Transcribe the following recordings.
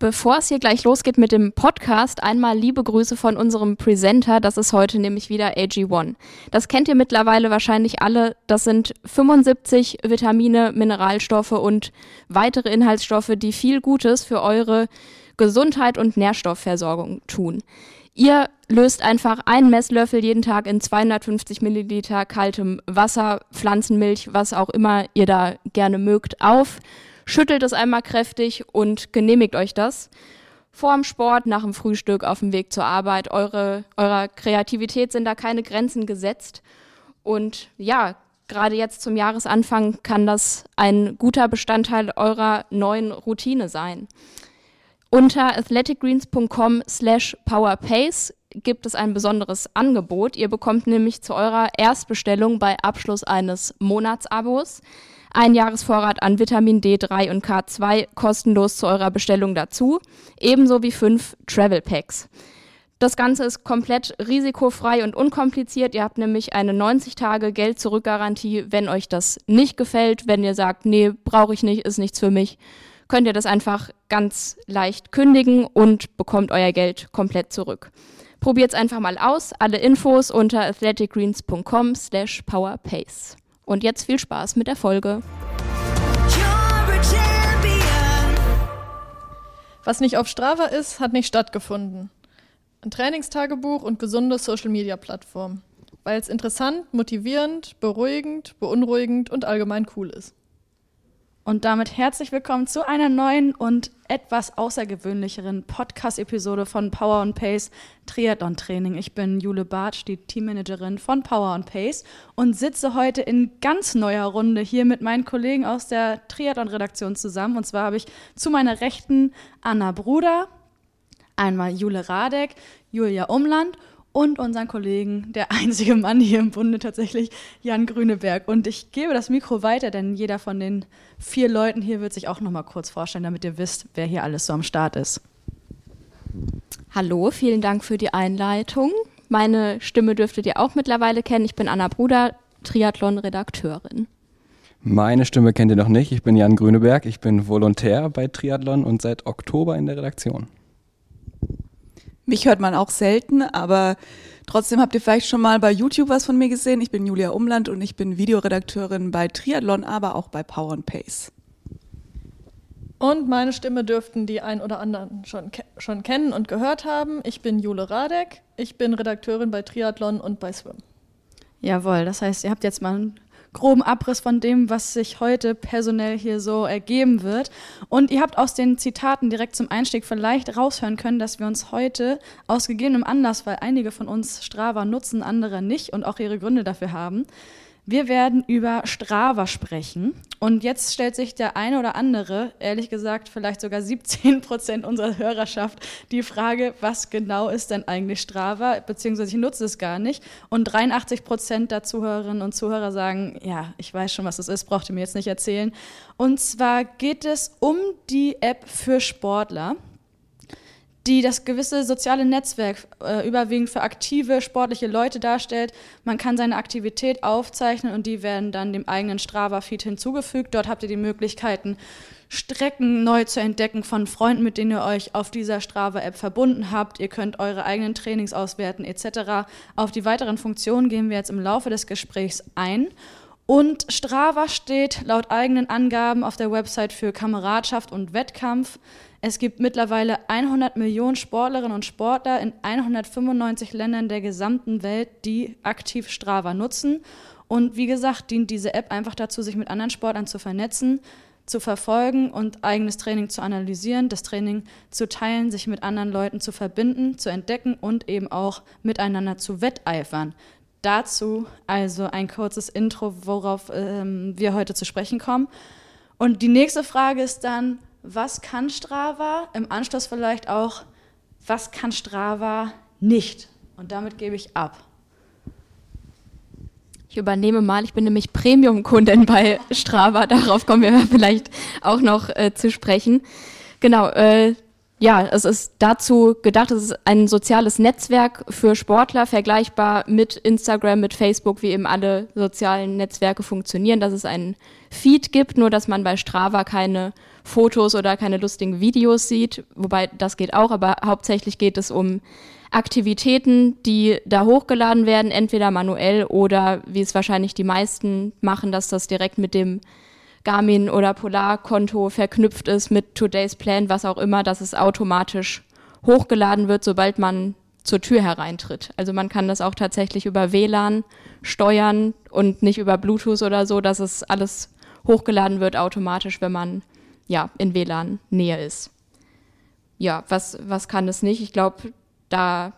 Bevor es hier gleich losgeht mit dem Podcast, einmal liebe Grüße von unserem Presenter. Das ist heute nämlich wieder AG1. Das kennt ihr mittlerweile wahrscheinlich alle. Das sind 75 Vitamine, Mineralstoffe und weitere Inhaltsstoffe, die viel Gutes für eure Gesundheit und Nährstoffversorgung tun. Ihr löst einfach einen Messlöffel jeden Tag in 250 Milliliter kaltem Wasser, Pflanzenmilch, was auch immer ihr da gerne mögt, auf schüttelt es einmal kräftig und genehmigt euch das. Vor dem Sport, nach dem Frühstück, auf dem Weg zur Arbeit. Eure, eurer Kreativität sind da keine Grenzen gesetzt. Und ja, gerade jetzt zum Jahresanfang kann das ein guter Bestandteil eurer neuen Routine sein. Unter athleticgreens.com slash powerpace gibt es ein besonderes Angebot. Ihr bekommt nämlich zu eurer Erstbestellung bei Abschluss eines Monatsabos ein Jahresvorrat an Vitamin D3 und K2 kostenlos zu eurer Bestellung dazu, ebenso wie fünf Travel Packs. Das Ganze ist komplett risikofrei und unkompliziert. Ihr habt nämlich eine 90 Tage Geld-Zurück-Garantie, wenn euch das nicht gefällt, wenn ihr sagt, nee, brauche ich nicht, ist nichts für mich, könnt ihr das einfach ganz leicht kündigen und bekommt euer Geld komplett zurück. Probiert es einfach mal aus. Alle Infos unter athleticgreens.com slash powerpace. Und jetzt viel Spaß mit der Folge. Was nicht auf Strava ist, hat nicht stattgefunden. Ein Trainingstagebuch und gesunde Social-Media-Plattform. Weil es interessant, motivierend, beruhigend, beunruhigend und allgemein cool ist. Und damit herzlich willkommen zu einer neuen und etwas außergewöhnlicheren Podcast-Episode von Power and Pace Triathlon Training. Ich bin Jule Bartsch, die Teammanagerin von Power and Pace und sitze heute in ganz neuer Runde hier mit meinen Kollegen aus der Triathlon-Redaktion zusammen. Und zwar habe ich zu meiner Rechten Anna Bruder, einmal Jule Radek, Julia Umland und unseren Kollegen, der einzige Mann hier im Bunde tatsächlich, Jan Grüneberg. Und ich gebe das Mikro weiter, denn jeder von den vier Leuten hier wird sich auch noch mal kurz vorstellen, damit ihr wisst, wer hier alles so am Start ist. Hallo, vielen Dank für die Einleitung. Meine Stimme dürftet ihr auch mittlerweile kennen. Ich bin Anna Bruder, Triathlon-Redakteurin. Meine Stimme kennt ihr noch nicht. Ich bin Jan Grüneberg. Ich bin Volontär bei Triathlon und seit Oktober in der Redaktion. Mich hört man auch selten, aber trotzdem habt ihr vielleicht schon mal bei YouTube was von mir gesehen. Ich bin Julia Umland und ich bin Videoredakteurin bei Triathlon, aber auch bei Power and Pace. Und meine Stimme dürften die ein oder anderen schon, ke schon kennen und gehört haben. Ich bin Jule Radek. Ich bin Redakteurin bei Triathlon und bei Swim. Jawohl, das heißt, ihr habt jetzt mal einen groben Abriss von dem, was sich heute personell hier so ergeben wird. Und ihr habt aus den Zitaten direkt zum Einstieg vielleicht raushören können, dass wir uns heute aus gegebenem Anlass, weil einige von uns Strava nutzen, andere nicht und auch ihre Gründe dafür haben, wir werden über Strava sprechen. Und jetzt stellt sich der eine oder andere, ehrlich gesagt vielleicht sogar 17 Prozent unserer Hörerschaft, die Frage, was genau ist denn eigentlich Strava? Beziehungsweise ich nutze es gar nicht. Und 83 Prozent der Zuhörerinnen und Zuhörer sagen, ja, ich weiß schon, was es ist, braucht ihr mir jetzt nicht erzählen. Und zwar geht es um die App für Sportler die das gewisse soziale Netzwerk äh, überwiegend für aktive sportliche Leute darstellt. Man kann seine Aktivität aufzeichnen und die werden dann dem eigenen Strava-Feed hinzugefügt. Dort habt ihr die Möglichkeiten, Strecken neu zu entdecken von Freunden, mit denen ihr euch auf dieser Strava-App verbunden habt. Ihr könnt eure eigenen Trainings auswerten etc. Auf die weiteren Funktionen gehen wir jetzt im Laufe des Gesprächs ein. Und Strava steht laut eigenen Angaben auf der Website für Kameradschaft und Wettkampf. Es gibt mittlerweile 100 Millionen Sportlerinnen und Sportler in 195 Ländern der gesamten Welt, die aktiv Strava nutzen. Und wie gesagt, dient diese App einfach dazu, sich mit anderen Sportlern zu vernetzen, zu verfolgen und eigenes Training zu analysieren, das Training zu teilen, sich mit anderen Leuten zu verbinden, zu entdecken und eben auch miteinander zu wetteifern. Dazu also ein kurzes Intro, worauf ähm, wir heute zu sprechen kommen. Und die nächste Frage ist dann, was kann Strava? Im Anschluss vielleicht auch, was kann Strava nicht? Und damit gebe ich ab. Ich übernehme mal, ich bin nämlich Premium-Kundin bei Strava, darauf kommen wir vielleicht auch noch äh, zu sprechen. Genau, äh, ja, es ist dazu gedacht, es ist ein soziales Netzwerk für Sportler, vergleichbar mit Instagram, mit Facebook, wie eben alle sozialen Netzwerke funktionieren, dass es einen Feed gibt, nur dass man bei Strava keine Fotos oder keine lustigen Videos sieht, wobei das geht auch, aber hauptsächlich geht es um Aktivitäten, die da hochgeladen werden, entweder manuell oder wie es wahrscheinlich die meisten machen, dass das direkt mit dem Garmin oder Polar-Konto verknüpft ist mit Today's Plan, was auch immer, dass es automatisch hochgeladen wird, sobald man zur Tür hereintritt. Also man kann das auch tatsächlich über WLAN steuern und nicht über Bluetooth oder so, dass es alles hochgeladen wird automatisch, wenn man ja in WLAN Nähe ist. Ja, was was kann es nicht? Ich glaube, da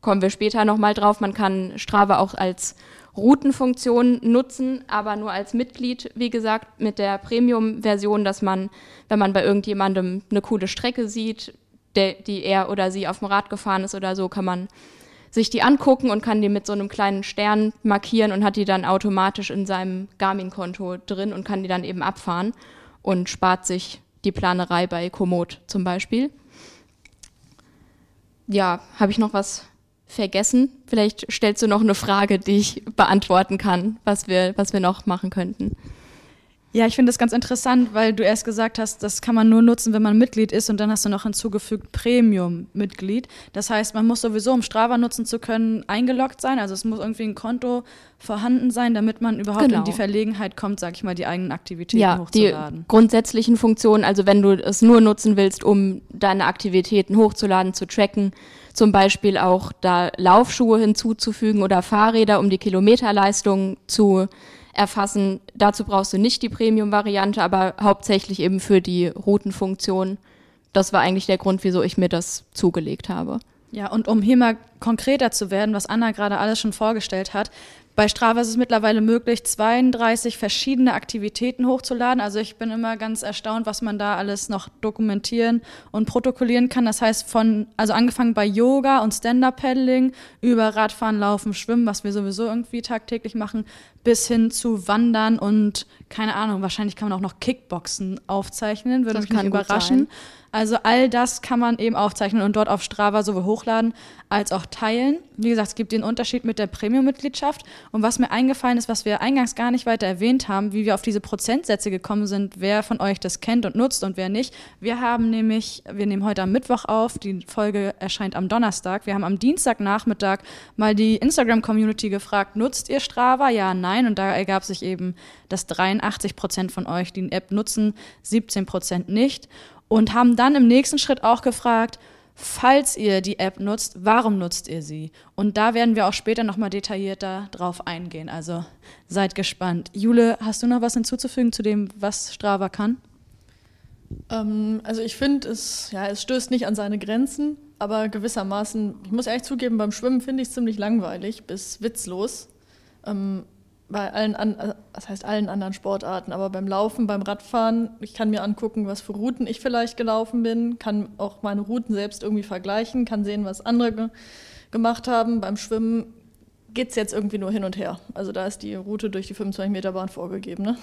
kommen wir später nochmal drauf. Man kann Strava auch als Routenfunktion nutzen, aber nur als Mitglied, wie gesagt, mit der Premium-Version, dass man, wenn man bei irgendjemandem eine coole Strecke sieht, der, die er oder sie auf dem Rad gefahren ist oder so, kann man sich die angucken und kann die mit so einem kleinen Stern markieren und hat die dann automatisch in seinem Garmin-Konto drin und kann die dann eben abfahren und spart sich die Planerei bei Komoot zum Beispiel ja, habe ich noch was vergessen? Vielleicht stellst du noch eine Frage, die ich beantworten kann, was wir, was wir noch machen könnten. Ja, ich finde das ganz interessant, weil du erst gesagt hast, das kann man nur nutzen, wenn man Mitglied ist und dann hast du noch hinzugefügt Premium-Mitglied. Das heißt, man muss sowieso, um Strava nutzen zu können, eingeloggt sein. Also es muss irgendwie ein Konto vorhanden sein, damit man überhaupt genau. in die Verlegenheit kommt, sag ich mal, die eigenen Aktivitäten ja, hochzuladen. Die grundsätzlichen Funktionen, also wenn du es nur nutzen willst, um deine Aktivitäten hochzuladen, zu tracken, zum Beispiel auch da Laufschuhe hinzuzufügen oder Fahrräder, um die Kilometerleistung zu erfassen. Dazu brauchst du nicht die Premium-Variante, aber hauptsächlich eben für die Routenfunktion. Das war eigentlich der Grund, wieso ich mir das zugelegt habe. Ja, und um hier mal konkreter zu werden, was Anna gerade alles schon vorgestellt hat, bei Strava ist es mittlerweile möglich, 32 verschiedene Aktivitäten hochzuladen. Also ich bin immer ganz erstaunt, was man da alles noch dokumentieren und protokollieren kann. Das heißt von, also angefangen bei Yoga und Stand-Up-Paddling über Radfahren, Laufen, Schwimmen, was wir sowieso irgendwie tagtäglich machen, bis hin zu Wandern und keine Ahnung, wahrscheinlich kann man auch noch Kickboxen aufzeichnen, würde das mich überraschen. Also all das kann man eben aufzeichnen und dort auf Strava sowohl hochladen als auch teilen. Wie gesagt, es gibt den Unterschied mit der Premium-Mitgliedschaft. Und was mir eingefallen ist, was wir eingangs gar nicht weiter erwähnt haben, wie wir auf diese Prozentsätze gekommen sind, wer von euch das kennt und nutzt und wer nicht. Wir haben nämlich, wir nehmen heute am Mittwoch auf, die Folge erscheint am Donnerstag. Wir haben am Dienstagnachmittag mal die Instagram-Community gefragt, nutzt ihr Strava? Ja, nein. Und da ergab sich eben, dass 83 Prozent von euch die App nutzen, 17 Prozent nicht und haben dann im nächsten Schritt auch gefragt, falls ihr die App nutzt, warum nutzt ihr sie? Und da werden wir auch später nochmal detaillierter drauf eingehen. Also seid gespannt. Jule, hast du noch was hinzuzufügen zu dem, was Strava kann? Ähm, also ich finde, es, ja, es stößt nicht an seine Grenzen, aber gewissermaßen, ich muss ehrlich zugeben, beim Schwimmen finde ich es ziemlich langweilig bis witzlos. Ähm, bei allen, an, äh, das heißt allen anderen Sportarten, aber beim Laufen, beim Radfahren, ich kann mir angucken, was für Routen ich vielleicht gelaufen bin, kann auch meine Routen selbst irgendwie vergleichen, kann sehen, was andere ge gemacht haben. Beim Schwimmen geht es jetzt irgendwie nur hin und her. Also da ist die Route durch die 25 Meter Bahn vorgegeben. Ne?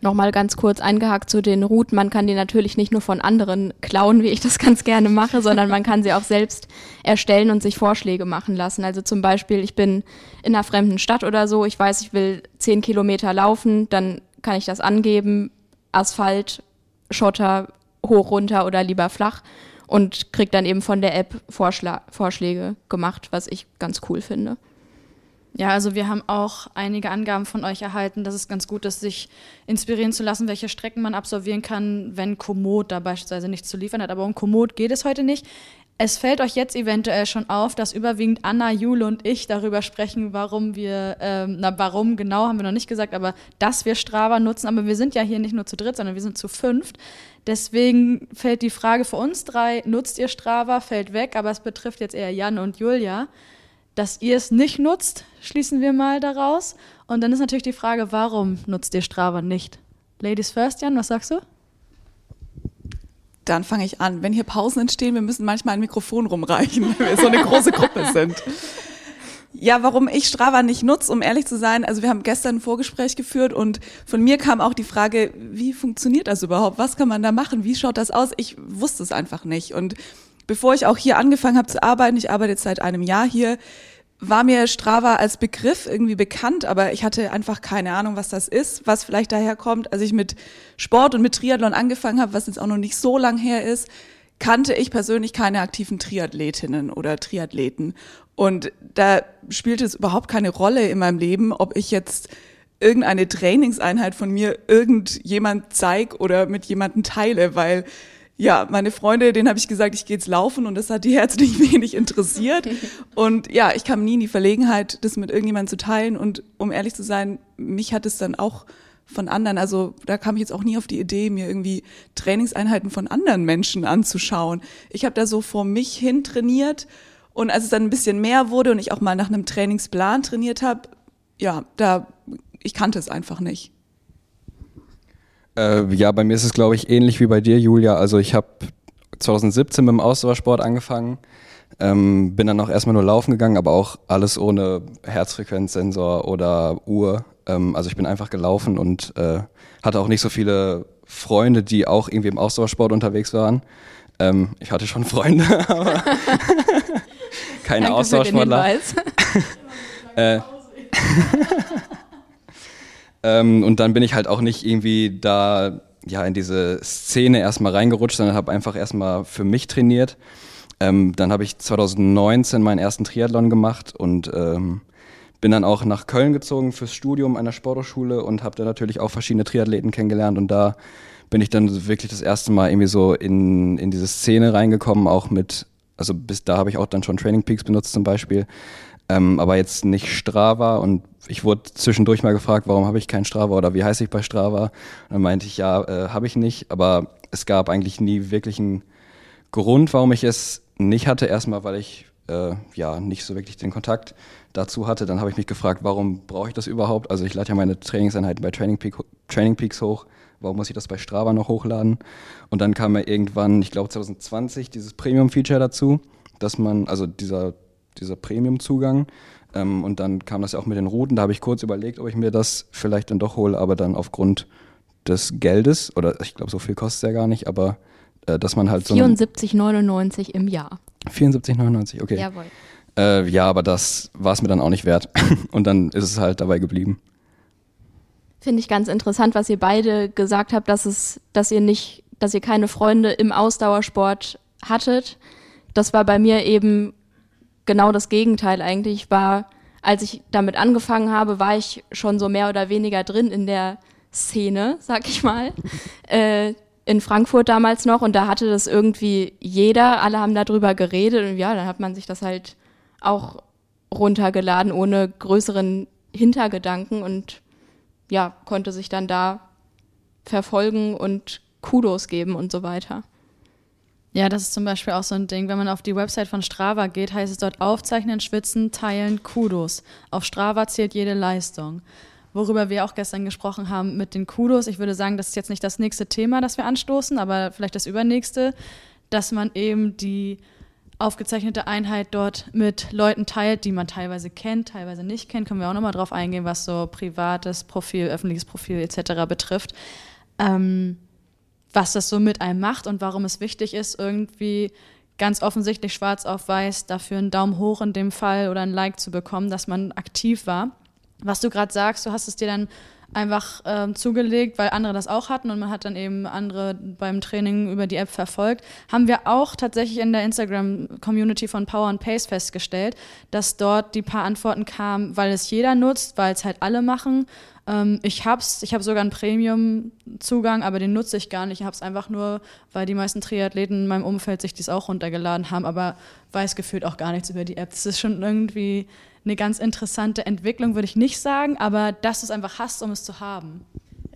Nochmal ganz kurz eingehakt zu den Routen. Man kann die natürlich nicht nur von anderen klauen, wie ich das ganz gerne mache, sondern man kann sie auch selbst erstellen und sich Vorschläge machen lassen. Also zum Beispiel, ich bin in einer fremden Stadt oder so, ich weiß, ich will zehn Kilometer laufen, dann kann ich das angeben, Asphalt, Schotter, hoch, runter oder lieber flach und krieg dann eben von der App Vorschla Vorschläge gemacht, was ich ganz cool finde. Ja, also wir haben auch einige Angaben von euch erhalten, dass es ganz gut ist, sich inspirieren zu lassen, welche Strecken man absolvieren kann, wenn Komoot da beispielsweise nichts zu liefern hat. Aber um Komoot geht es heute nicht. Es fällt euch jetzt eventuell schon auf, dass überwiegend Anna, Jule und ich darüber sprechen, warum wir, ähm, na warum genau haben wir noch nicht gesagt, aber dass wir Strava nutzen. Aber wir sind ja hier nicht nur zu dritt, sondern wir sind zu fünft. Deswegen fällt die Frage für uns drei, nutzt ihr Strava, fällt weg, aber es betrifft jetzt eher Jan und Julia dass ihr es nicht nutzt, schließen wir mal daraus. Und dann ist natürlich die Frage, warum nutzt ihr Strava nicht? Ladies first, Jan, was sagst du? Dann fange ich an. Wenn hier Pausen entstehen, wir müssen manchmal ein Mikrofon rumreichen, weil wir so eine große Gruppe sind. Ja, warum ich Strava nicht nutze, um ehrlich zu sein, also wir haben gestern ein Vorgespräch geführt und von mir kam auch die Frage, wie funktioniert das überhaupt? Was kann man da machen? Wie schaut das aus? Ich wusste es einfach nicht. Und bevor ich auch hier angefangen habe zu arbeiten, ich arbeite jetzt seit einem Jahr hier, war mir Strava als Begriff irgendwie bekannt, aber ich hatte einfach keine Ahnung, was das ist, was vielleicht daher kommt. Als ich mit Sport und mit Triathlon angefangen habe, was jetzt auch noch nicht so lang her ist, kannte ich persönlich keine aktiven Triathletinnen oder Triathleten. Und da spielt es überhaupt keine Rolle in meinem Leben, ob ich jetzt irgendeine Trainingseinheit von mir irgendjemand zeig oder mit jemandem teile, weil ja, meine Freunde, denen habe ich gesagt, ich gehe jetzt laufen und das hat die herzlich wenig interessiert. Und ja, ich kam nie in die Verlegenheit, das mit irgendjemandem zu teilen. Und um ehrlich zu sein, mich hat es dann auch von anderen, also da kam ich jetzt auch nie auf die Idee, mir irgendwie Trainingseinheiten von anderen Menschen anzuschauen. Ich habe da so vor mich hin trainiert und als es dann ein bisschen mehr wurde und ich auch mal nach einem Trainingsplan trainiert habe, ja, da ich kannte es einfach nicht. Äh, ja, bei mir ist es, glaube ich, ähnlich wie bei dir, Julia. Also ich habe 2017 mit dem Ausdauersport angefangen, ähm, bin dann auch erstmal nur laufen gegangen, aber auch alles ohne Herzfrequenzsensor oder Uhr. Ähm, also ich bin einfach gelaufen und äh, hatte auch nicht so viele Freunde, die auch irgendwie im Ausdauersport unterwegs waren. Ähm, ich hatte schon Freunde, aber keine Ausdauersportler. äh, ähm, und dann bin ich halt auch nicht irgendwie da ja in diese Szene erstmal reingerutscht, sondern habe einfach erstmal für mich trainiert. Ähm, dann habe ich 2019 meinen ersten Triathlon gemacht und ähm, bin dann auch nach Köln gezogen fürs Studium einer Sporthochschule und habe da natürlich auch verschiedene Triathleten kennengelernt und da bin ich dann wirklich das erste Mal irgendwie so in, in diese Szene reingekommen, auch mit, also bis da habe ich auch dann schon Training Peaks benutzt zum Beispiel, ähm, aber jetzt nicht Strava und ich wurde zwischendurch mal gefragt, warum habe ich keinen Strava oder wie heiße ich bei Strava? Und dann meinte ich, ja, äh, habe ich nicht, aber es gab eigentlich nie wirklich einen Grund, warum ich es nicht hatte. Erstmal, weil ich äh, ja nicht so wirklich den Kontakt dazu hatte. Dann habe ich mich gefragt, warum brauche ich das überhaupt? Also ich lade ja meine Trainingseinheiten bei Training, Peak, Training Peaks hoch. Warum muss ich das bei Strava noch hochladen? Und dann kam ja irgendwann, ich glaube 2020, dieses Premium-Feature dazu, dass man, also dieser, dieser Premium-Zugang, ähm, und dann kam das ja auch mit den Routen. Da habe ich kurz überlegt, ob ich mir das vielleicht dann doch hole, aber dann aufgrund des Geldes, oder ich glaube, so viel kostet es ja gar nicht, aber äh, dass man halt so. 74,99 im Jahr. 74,99, okay. Jawohl. Äh, ja, aber das war es mir dann auch nicht wert. und dann ist es halt dabei geblieben. Finde ich ganz interessant, was ihr beide gesagt habt, dass es, dass ihr nicht, dass ihr keine Freunde im Ausdauersport hattet. Das war bei mir eben genau das Gegenteil eigentlich. Ich war, als ich damit angefangen habe, war ich schon so mehr oder weniger drin in der Szene, sag ich mal. Äh, in Frankfurt damals noch und da hatte das irgendwie jeder, alle haben darüber geredet und ja, dann hat man sich das halt auch runtergeladen ohne größeren Hintergedanken und ja, konnte sich dann da verfolgen und Kudos geben und so weiter. Ja, das ist zum Beispiel auch so ein Ding. Wenn man auf die Website von Strava geht, heißt es dort aufzeichnen, schwitzen, teilen, Kudos. Auf Strava zählt jede Leistung. Worüber wir auch gestern gesprochen haben mit den Kudos. Ich würde sagen, das ist jetzt nicht das nächste Thema, das wir anstoßen, aber vielleicht das übernächste, dass man eben die aufgezeichnete Einheit dort mit Leuten teilt, die man teilweise kennt, teilweise nicht kennt. Können wir auch nochmal drauf eingehen, was so privates Profil, öffentliches Profil etc. betrifft. Ähm, was das so mit einem macht und warum es wichtig ist, irgendwie ganz offensichtlich schwarz auf weiß dafür einen Daumen hoch in dem Fall oder ein Like zu bekommen, dass man aktiv war. Was du gerade sagst, du hast es dir dann einfach ähm, zugelegt, weil andere das auch hatten und man hat dann eben andere beim Training über die App verfolgt, haben wir auch tatsächlich in der Instagram-Community von Power and Pace festgestellt, dass dort die paar Antworten kamen, weil es jeder nutzt, weil es halt alle machen ähm, ich hab's, ich habe sogar einen Premium-Zugang, aber den nutze ich gar nicht. Ich habe es einfach nur, weil die meisten Triathleten in meinem Umfeld sich dies auch runtergeladen haben, aber weiß gefühlt auch gar nichts über die App. Das ist schon irgendwie eine ganz interessante Entwicklung, würde ich nicht sagen, aber dass du es einfach hast, um es zu haben.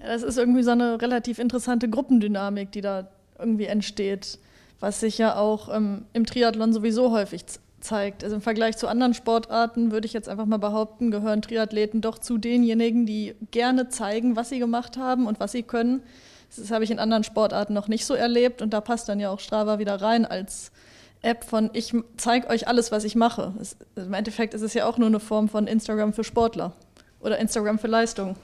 Ja, das ist irgendwie so eine relativ interessante Gruppendynamik, die da irgendwie entsteht, was sich ja auch ähm, im Triathlon sowieso häufig zeigt. Also im Vergleich zu anderen Sportarten würde ich jetzt einfach mal behaupten, gehören Triathleten doch zu denjenigen, die gerne zeigen, was sie gemacht haben und was sie können. Das habe ich in anderen Sportarten noch nicht so erlebt und da passt dann ja auch Strava wieder rein als App von ich zeige euch alles, was ich mache. Es, Im Endeffekt ist es ja auch nur eine Form von Instagram für Sportler oder Instagram für Leistung.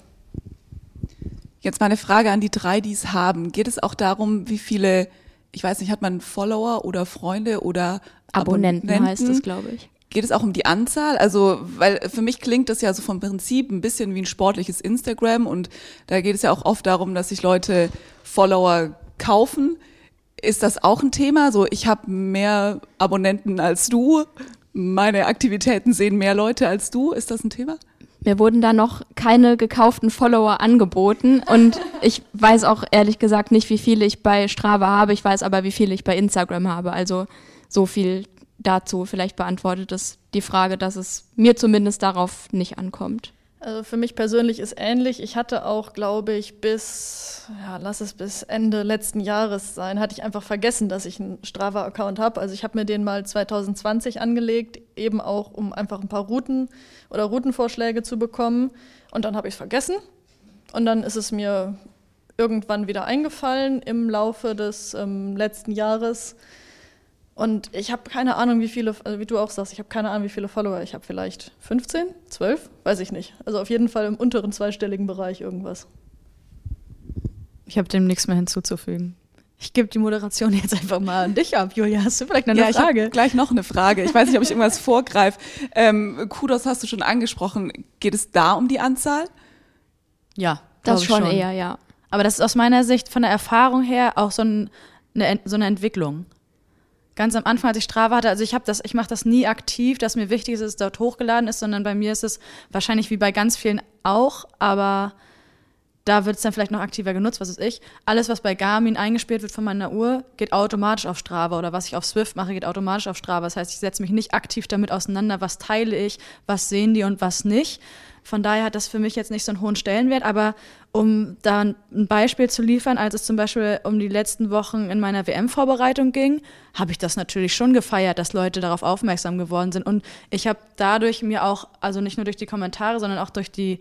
Jetzt mal eine Frage an die drei, die es haben. Geht es auch darum, wie viele, ich weiß nicht, hat man Follower oder Freunde oder Abonnenten, Abonnenten heißt es, glaube ich. Geht es auch um die Anzahl? Also, weil für mich klingt das ja so vom Prinzip ein bisschen wie ein sportliches Instagram und da geht es ja auch oft darum, dass sich Leute Follower kaufen. Ist das auch ein Thema? So, ich habe mehr Abonnenten als du, meine Aktivitäten sehen mehr Leute als du. Ist das ein Thema? Mir wurden da noch keine gekauften Follower angeboten und ich weiß auch ehrlich gesagt nicht, wie viele ich bei Strava habe. Ich weiß aber, wie viele ich bei Instagram habe. Also so viel dazu. Vielleicht beantwortet es die Frage, dass es mir zumindest darauf nicht ankommt. Also für mich persönlich ist ähnlich. Ich hatte auch, glaube ich, bis, ja, lass es bis Ende letzten Jahres sein, hatte ich einfach vergessen, dass ich einen Strava-Account habe. Also ich habe mir den mal 2020 angelegt, eben auch, um einfach ein paar Routen oder Routenvorschläge zu bekommen. Und dann habe ich es vergessen. Und dann ist es mir irgendwann wieder eingefallen im Laufe des ähm, letzten Jahres. Und ich habe keine Ahnung, wie viele, also wie du auch sagst, ich habe keine Ahnung, wie viele Follower. Ich habe vielleicht 15, 12, weiß ich nicht. Also auf jeden Fall im unteren zweistelligen Bereich irgendwas. Ich habe dem nichts mehr hinzuzufügen. Ich gebe die Moderation jetzt einfach mal an dich ab, Julia. Hast du vielleicht noch eine ja, Frage? Ich gleich noch eine Frage. Ich weiß nicht, ob ich irgendwas vorgreife. Ähm, Kudos hast du schon angesprochen. Geht es da um die Anzahl? Ja, das schon, schon eher, ja. Aber das ist aus meiner Sicht von der Erfahrung her auch so, ein, eine, so eine Entwicklung ganz am Anfang, als ich Strava hatte, also ich habe das, ich mache das nie aktiv, dass mir wichtig ist, dass es dort hochgeladen ist, sondern bei mir ist es wahrscheinlich wie bei ganz vielen auch, aber da wird es dann vielleicht noch aktiver genutzt, was ist ich. Alles, was bei Garmin eingespielt wird von meiner Uhr, geht automatisch auf Strava oder was ich auf Swift mache, geht automatisch auf Strava. Das heißt, ich setze mich nicht aktiv damit auseinander, was teile ich, was sehen die und was nicht. Von daher hat das für mich jetzt nicht so einen hohen Stellenwert, aber um da ein Beispiel zu liefern, als es zum Beispiel um die letzten Wochen in meiner WM-Vorbereitung ging, habe ich das natürlich schon gefeiert, dass Leute darauf aufmerksam geworden sind. Und ich habe dadurch mir auch, also nicht nur durch die Kommentare, sondern auch durch die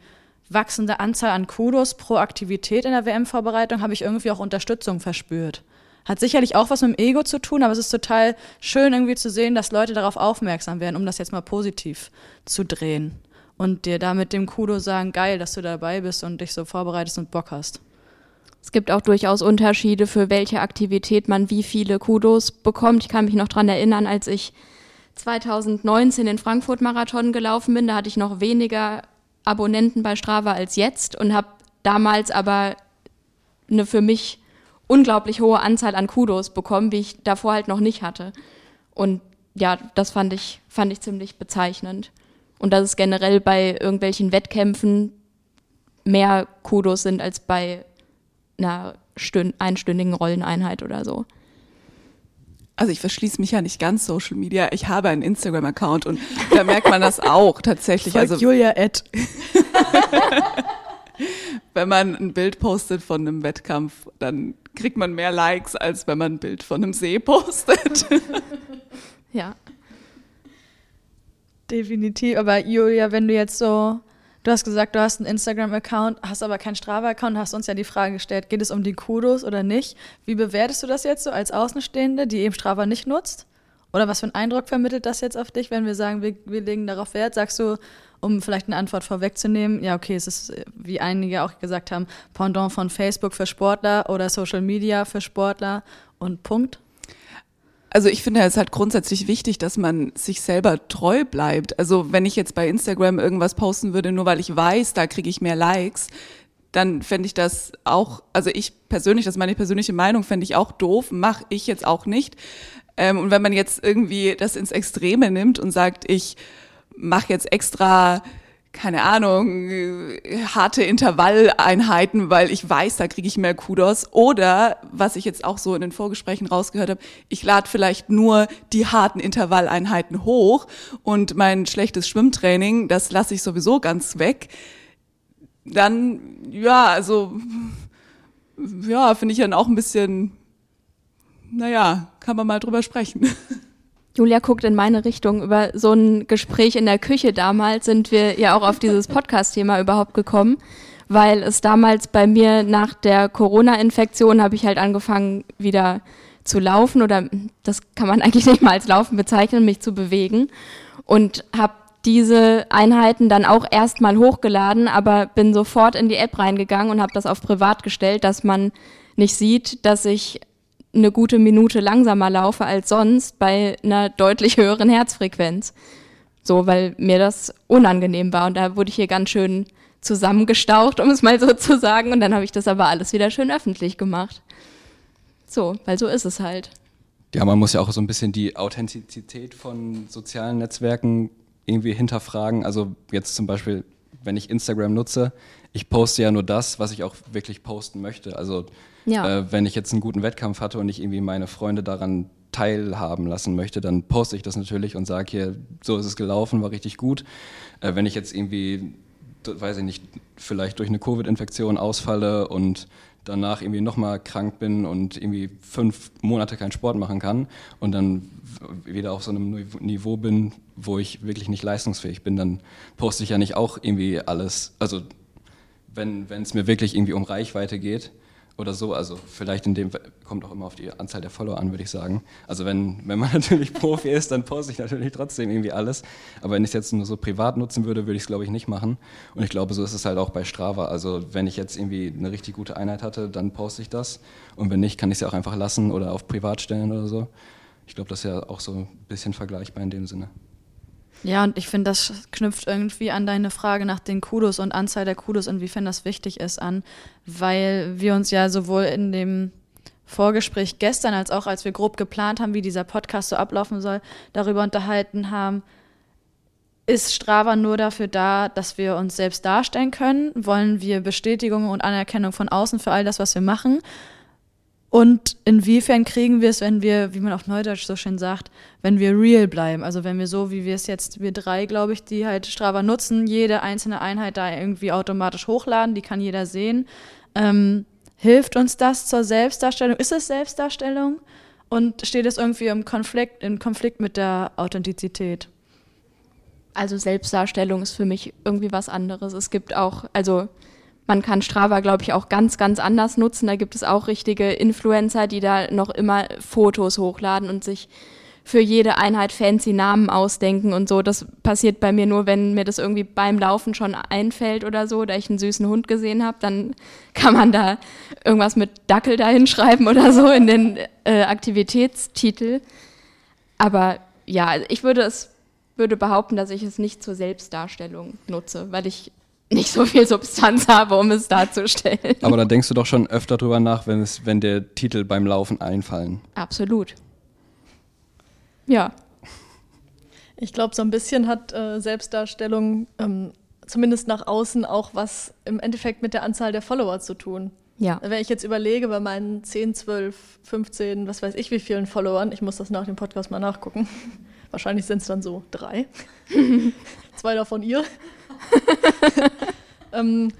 wachsende Anzahl an Kudos pro Aktivität in der WM-Vorbereitung, habe ich irgendwie auch Unterstützung verspürt. Hat sicherlich auch was mit dem Ego zu tun, aber es ist total schön irgendwie zu sehen, dass Leute darauf aufmerksam werden, um das jetzt mal positiv zu drehen und dir da mit dem Kudo sagen, geil, dass du dabei bist und dich so vorbereitest und Bock hast. Es gibt auch durchaus Unterschiede, für welche Aktivität man wie viele Kudos bekommt. Ich kann mich noch dran erinnern, als ich 2019 den Frankfurt-Marathon gelaufen bin, da hatte ich noch weniger Abonnenten bei Strava als jetzt und habe damals aber eine für mich unglaublich hohe Anzahl an Kudos bekommen, wie ich davor halt noch nicht hatte. Und ja, das fand ich, fand ich ziemlich bezeichnend und dass es generell bei irgendwelchen Wettkämpfen mehr Kudos sind als bei einer einstündigen Rolleneinheit oder so. Also ich verschließe mich ja nicht ganz Social Media. Ich habe einen Instagram-Account und da merkt man das auch tatsächlich. Folgt also Julia Ed. wenn man ein Bild postet von einem Wettkampf, dann kriegt man mehr Likes, als wenn man ein Bild von einem See postet. ja. Definitiv. Aber Julia, wenn du jetzt so, du hast gesagt, du hast einen Instagram-Account, hast aber keinen Strava-Account, hast uns ja die Frage gestellt, geht es um die Kudos oder nicht? Wie bewertest du das jetzt so als Außenstehende, die eben Strava nicht nutzt? Oder was für einen Eindruck vermittelt das jetzt auf dich, wenn wir sagen, wir, wir legen darauf Wert? Sagst du, um vielleicht eine Antwort vorwegzunehmen, ja, okay, es ist, wie einige auch gesagt haben, Pendant von Facebook für Sportler oder Social Media für Sportler und Punkt? Also ich finde es halt grundsätzlich wichtig, dass man sich selber treu bleibt. Also wenn ich jetzt bei Instagram irgendwas posten würde, nur weil ich weiß, da kriege ich mehr Likes, dann fände ich das auch, also ich persönlich, das ist meine persönliche Meinung, fände ich auch doof, mache ich jetzt auch nicht. Ähm, und wenn man jetzt irgendwie das ins Extreme nimmt und sagt, ich mache jetzt extra keine Ahnung, harte Intervalleinheiten, weil ich weiß, da kriege ich mehr Kudos. Oder, was ich jetzt auch so in den Vorgesprächen rausgehört habe, ich lade vielleicht nur die harten Intervalleinheiten hoch und mein schlechtes Schwimmtraining, das lasse ich sowieso ganz weg. Dann, ja, also, ja, finde ich dann auch ein bisschen, naja, kann man mal drüber sprechen. Julia guckt in meine Richtung. Über so ein Gespräch in der Küche damals sind wir ja auch auf dieses Podcast-Thema überhaupt gekommen, weil es damals bei mir nach der Corona-Infektion habe ich halt angefangen wieder zu laufen oder das kann man eigentlich nicht mal als Laufen bezeichnen, mich zu bewegen und habe diese Einheiten dann auch erstmal hochgeladen, aber bin sofort in die App reingegangen und habe das auf privat gestellt, dass man nicht sieht, dass ich eine gute Minute langsamer laufe als sonst bei einer deutlich höheren Herzfrequenz. So, weil mir das unangenehm war und da wurde ich hier ganz schön zusammengestaucht, um es mal so zu sagen. Und dann habe ich das aber alles wieder schön öffentlich gemacht. So, weil so ist es halt. Ja, man muss ja auch so ein bisschen die Authentizität von sozialen Netzwerken irgendwie hinterfragen. Also jetzt zum Beispiel, wenn ich Instagram nutze, ich poste ja nur das, was ich auch wirklich posten möchte. Also ja. äh, wenn ich jetzt einen guten Wettkampf hatte und ich irgendwie meine Freunde daran teilhaben lassen möchte, dann poste ich das natürlich und sage hier, so ist es gelaufen, war richtig gut. Äh, wenn ich jetzt irgendwie, weiß ich nicht, vielleicht durch eine Covid-Infektion ausfalle und danach irgendwie nochmal krank bin und irgendwie fünf Monate keinen Sport machen kann und dann wieder auf so einem Niveau bin, wo ich wirklich nicht leistungsfähig bin, dann poste ich ja nicht auch irgendwie alles. Also wenn es mir wirklich irgendwie um Reichweite geht, oder so. Also vielleicht in dem kommt auch immer auf die Anzahl der Follower an, würde ich sagen. Also wenn, wenn man natürlich Profi ist, dann poste ich natürlich trotzdem irgendwie alles. Aber wenn ich es jetzt nur so privat nutzen würde, würde ich es glaube ich nicht machen. Und ich glaube, so ist es halt auch bei Strava. Also wenn ich jetzt irgendwie eine richtig gute Einheit hatte, dann poste ich das. Und wenn nicht, kann ich es ja auch einfach lassen oder auf privat stellen oder so. Ich glaube, das ist ja auch so ein bisschen vergleichbar in dem Sinne. Ja, und ich finde, das knüpft irgendwie an deine Frage nach den Kudos und Anzahl der Kudos, inwiefern das wichtig ist, an, weil wir uns ja sowohl in dem Vorgespräch gestern als auch als wir grob geplant haben, wie dieser Podcast so ablaufen soll, darüber unterhalten haben, ist Strava nur dafür da, dass wir uns selbst darstellen können? Wollen wir Bestätigung und Anerkennung von außen für all das, was wir machen? Und inwiefern kriegen wir es, wenn wir, wie man auf Neudeutsch so schön sagt, wenn wir real bleiben? Also wenn wir so, wie wir es jetzt, wir drei, glaube ich, die halt Strava nutzen, jede einzelne Einheit da irgendwie automatisch hochladen, die kann jeder sehen. Ähm, hilft uns das zur Selbstdarstellung? Ist es Selbstdarstellung? Und steht es irgendwie im Konflikt, im Konflikt mit der Authentizität? Also Selbstdarstellung ist für mich irgendwie was anderes. Es gibt auch, also man kann Strava, glaube ich, auch ganz, ganz anders nutzen. Da gibt es auch richtige Influencer, die da noch immer Fotos hochladen und sich für jede Einheit fancy Namen ausdenken und so. Das passiert bei mir nur, wenn mir das irgendwie beim Laufen schon einfällt oder so, da ich einen süßen Hund gesehen habe, dann kann man da irgendwas mit Dackel dahin schreiben oder so in den äh, Aktivitätstitel. Aber ja, ich würde es würde behaupten, dass ich es nicht zur Selbstdarstellung nutze, weil ich nicht so viel Substanz habe, um es darzustellen. Aber da denkst du doch schon öfter drüber nach, wenn, es, wenn der Titel beim Laufen einfallen. Absolut. Ja. Ich glaube, so ein bisschen hat äh, Selbstdarstellung ähm, zumindest nach außen auch was im Endeffekt mit der Anzahl der Follower zu tun. Ja. Wenn ich jetzt überlege, bei meinen 10, 12, 15, was weiß ich wie vielen Followern, ich muss das nach dem Podcast mal nachgucken. Wahrscheinlich sind es dann so drei. Zwei davon ihr. ähm,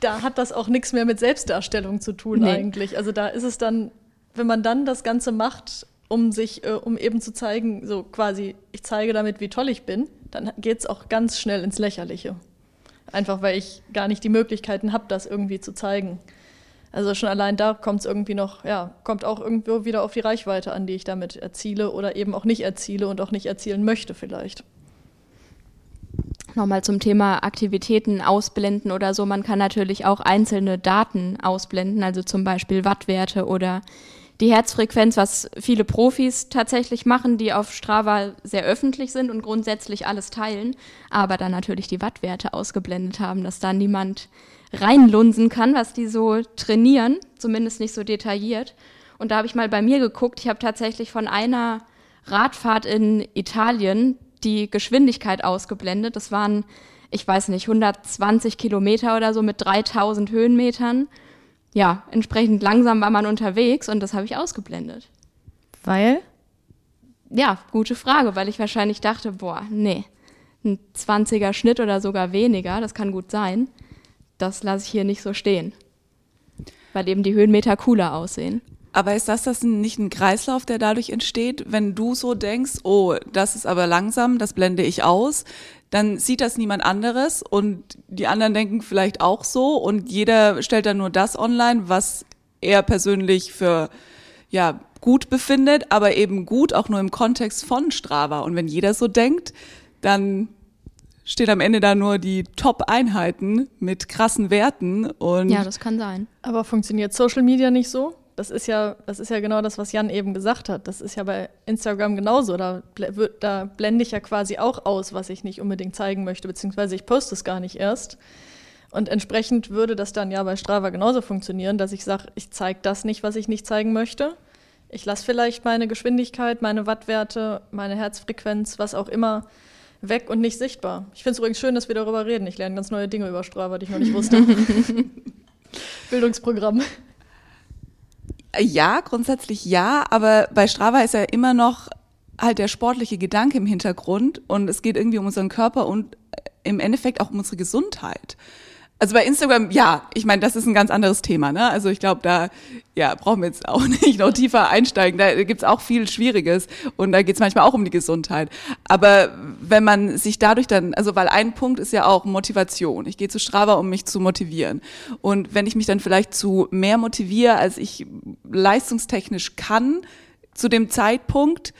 da hat das auch nichts mehr mit Selbstdarstellung zu tun nee. eigentlich. Also da ist es dann, wenn man dann das Ganze macht, um sich, äh, um eben zu zeigen, so quasi, ich zeige damit, wie toll ich bin, dann geht es auch ganz schnell ins Lächerliche. Einfach weil ich gar nicht die Möglichkeiten habe, das irgendwie zu zeigen. Also schon allein da kommt es irgendwie noch, ja, kommt auch irgendwo wieder auf die Reichweite an, die ich damit erziele oder eben auch nicht erziele und auch nicht erzielen möchte vielleicht. Nochmal zum Thema Aktivitäten ausblenden oder so. Man kann natürlich auch einzelne Daten ausblenden, also zum Beispiel Wattwerte oder die Herzfrequenz, was viele Profis tatsächlich machen, die auf Strava sehr öffentlich sind und grundsätzlich alles teilen, aber dann natürlich die Wattwerte ausgeblendet haben, dass da niemand reinlunsen kann, was die so trainieren, zumindest nicht so detailliert. Und da habe ich mal bei mir geguckt, ich habe tatsächlich von einer Radfahrt in Italien die Geschwindigkeit ausgeblendet. Das waren, ich weiß nicht, 120 Kilometer oder so mit 3000 Höhenmetern. Ja, entsprechend langsam war man unterwegs und das habe ich ausgeblendet. Weil? Ja, gute Frage, weil ich wahrscheinlich dachte, boah, nee, ein 20er Schnitt oder sogar weniger, das kann gut sein. Das lasse ich hier nicht so stehen. Weil eben die Höhenmeter cooler aussehen. Aber ist das, das nicht ein Kreislauf, der dadurch entsteht, wenn du so denkst, oh, das ist aber langsam, das blende ich aus, dann sieht das niemand anderes und die anderen denken vielleicht auch so und jeder stellt dann nur das online, was er persönlich für ja gut befindet, aber eben gut auch nur im Kontext von Strava. Und wenn jeder so denkt, dann steht am Ende da nur die Top-Einheiten mit krassen Werten und ja, das kann sein. Aber funktioniert Social Media nicht so? Das ist ja, das ist ja genau das, was Jan eben gesagt hat. Das ist ja bei Instagram genauso. Da, da blende ich ja quasi auch aus, was ich nicht unbedingt zeigen möchte, beziehungsweise ich poste es gar nicht erst. Und entsprechend würde das dann ja bei Strava genauso funktionieren, dass ich sage, ich zeige das nicht, was ich nicht zeigen möchte. Ich lasse vielleicht meine Geschwindigkeit, meine Wattwerte, meine Herzfrequenz, was auch immer, weg und nicht sichtbar. Ich finde es übrigens schön, dass wir darüber reden. Ich lerne ganz neue Dinge über Strava, die ich noch nicht wusste. Bildungsprogramm. Ja, grundsätzlich ja, aber bei Strava ist ja immer noch halt der sportliche Gedanke im Hintergrund und es geht irgendwie um unseren Körper und im Endeffekt auch um unsere Gesundheit. Also bei Instagram, ja, ich meine, das ist ein ganz anderes Thema. Ne? Also ich glaube, da ja, brauchen wir jetzt auch nicht noch tiefer einsteigen. Da gibt's auch viel Schwieriges und da geht's manchmal auch um die Gesundheit. Aber wenn man sich dadurch dann, also weil ein Punkt ist ja auch Motivation. Ich gehe zu Strava, um mich zu motivieren. Und wenn ich mich dann vielleicht zu mehr motiviere, als ich leistungstechnisch kann, zu dem Zeitpunkt,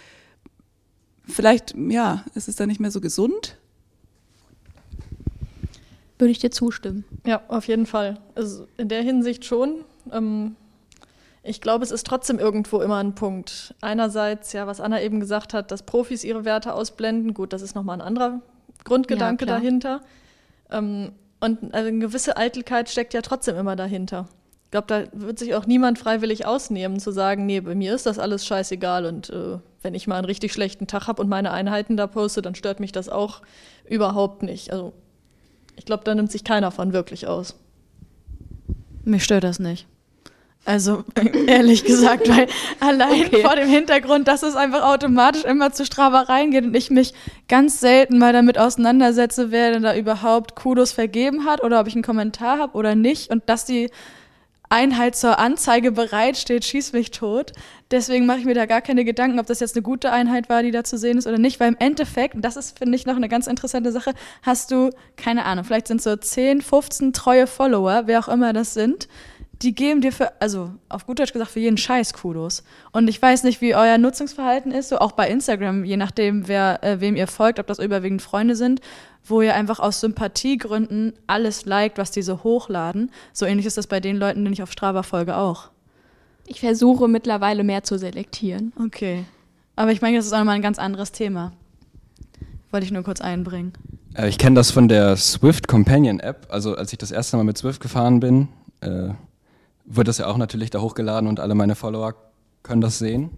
vielleicht, ja, ist es dann nicht mehr so gesund würde ich dir zustimmen. Ja, auf jeden Fall. Also in der Hinsicht schon. Ähm, ich glaube, es ist trotzdem irgendwo immer ein Punkt. Einerseits, ja, was Anna eben gesagt hat, dass Profis ihre Werte ausblenden. Gut, das ist nochmal ein anderer Grundgedanke ja, dahinter. Ähm, und also eine gewisse Eitelkeit steckt ja trotzdem immer dahinter. Ich glaube, da wird sich auch niemand freiwillig ausnehmen, zu sagen, nee, bei mir ist das alles scheißegal und äh, wenn ich mal einen richtig schlechten Tag habe und meine Einheiten da poste, dann stört mich das auch überhaupt nicht. Also ich glaube, da nimmt sich keiner von wirklich aus. Mich stört das nicht. Also ehrlich gesagt, weil allein okay. vor dem Hintergrund, dass es einfach automatisch immer zu Strava reingeht und ich mich ganz selten mal damit auseinandersetze, wer denn da überhaupt Kudos vergeben hat oder ob ich einen Kommentar habe oder nicht und dass die Einheit zur Anzeige bereitsteht, schieß mich tot. Deswegen mache ich mir da gar keine Gedanken, ob das jetzt eine gute Einheit war, die da zu sehen ist oder nicht, weil im Endeffekt, und das ist, finde ich, noch eine ganz interessante Sache, hast du, keine Ahnung, vielleicht sind so 10, 15 treue Follower, wer auch immer das sind, die geben dir für, also auf gut Deutsch gesagt, für jeden Scheiß Kudos. Und ich weiß nicht, wie euer Nutzungsverhalten ist, so auch bei Instagram, je nachdem, wer, äh, wem ihr folgt, ob das überwiegend Freunde sind wo ihr einfach aus Sympathiegründen alles liked, was diese hochladen. So ähnlich ist das bei den Leuten, denen ich auf Strava folge, auch. Ich versuche mittlerweile mehr zu selektieren. Okay. Aber ich meine, das ist auch nochmal ein ganz anderes Thema. Wollte ich nur kurz einbringen. Äh, ich kenne das von der Swift Companion App. Also als ich das erste Mal mit Swift gefahren bin, äh, wird das ja auch natürlich da hochgeladen und alle meine Follower können das sehen.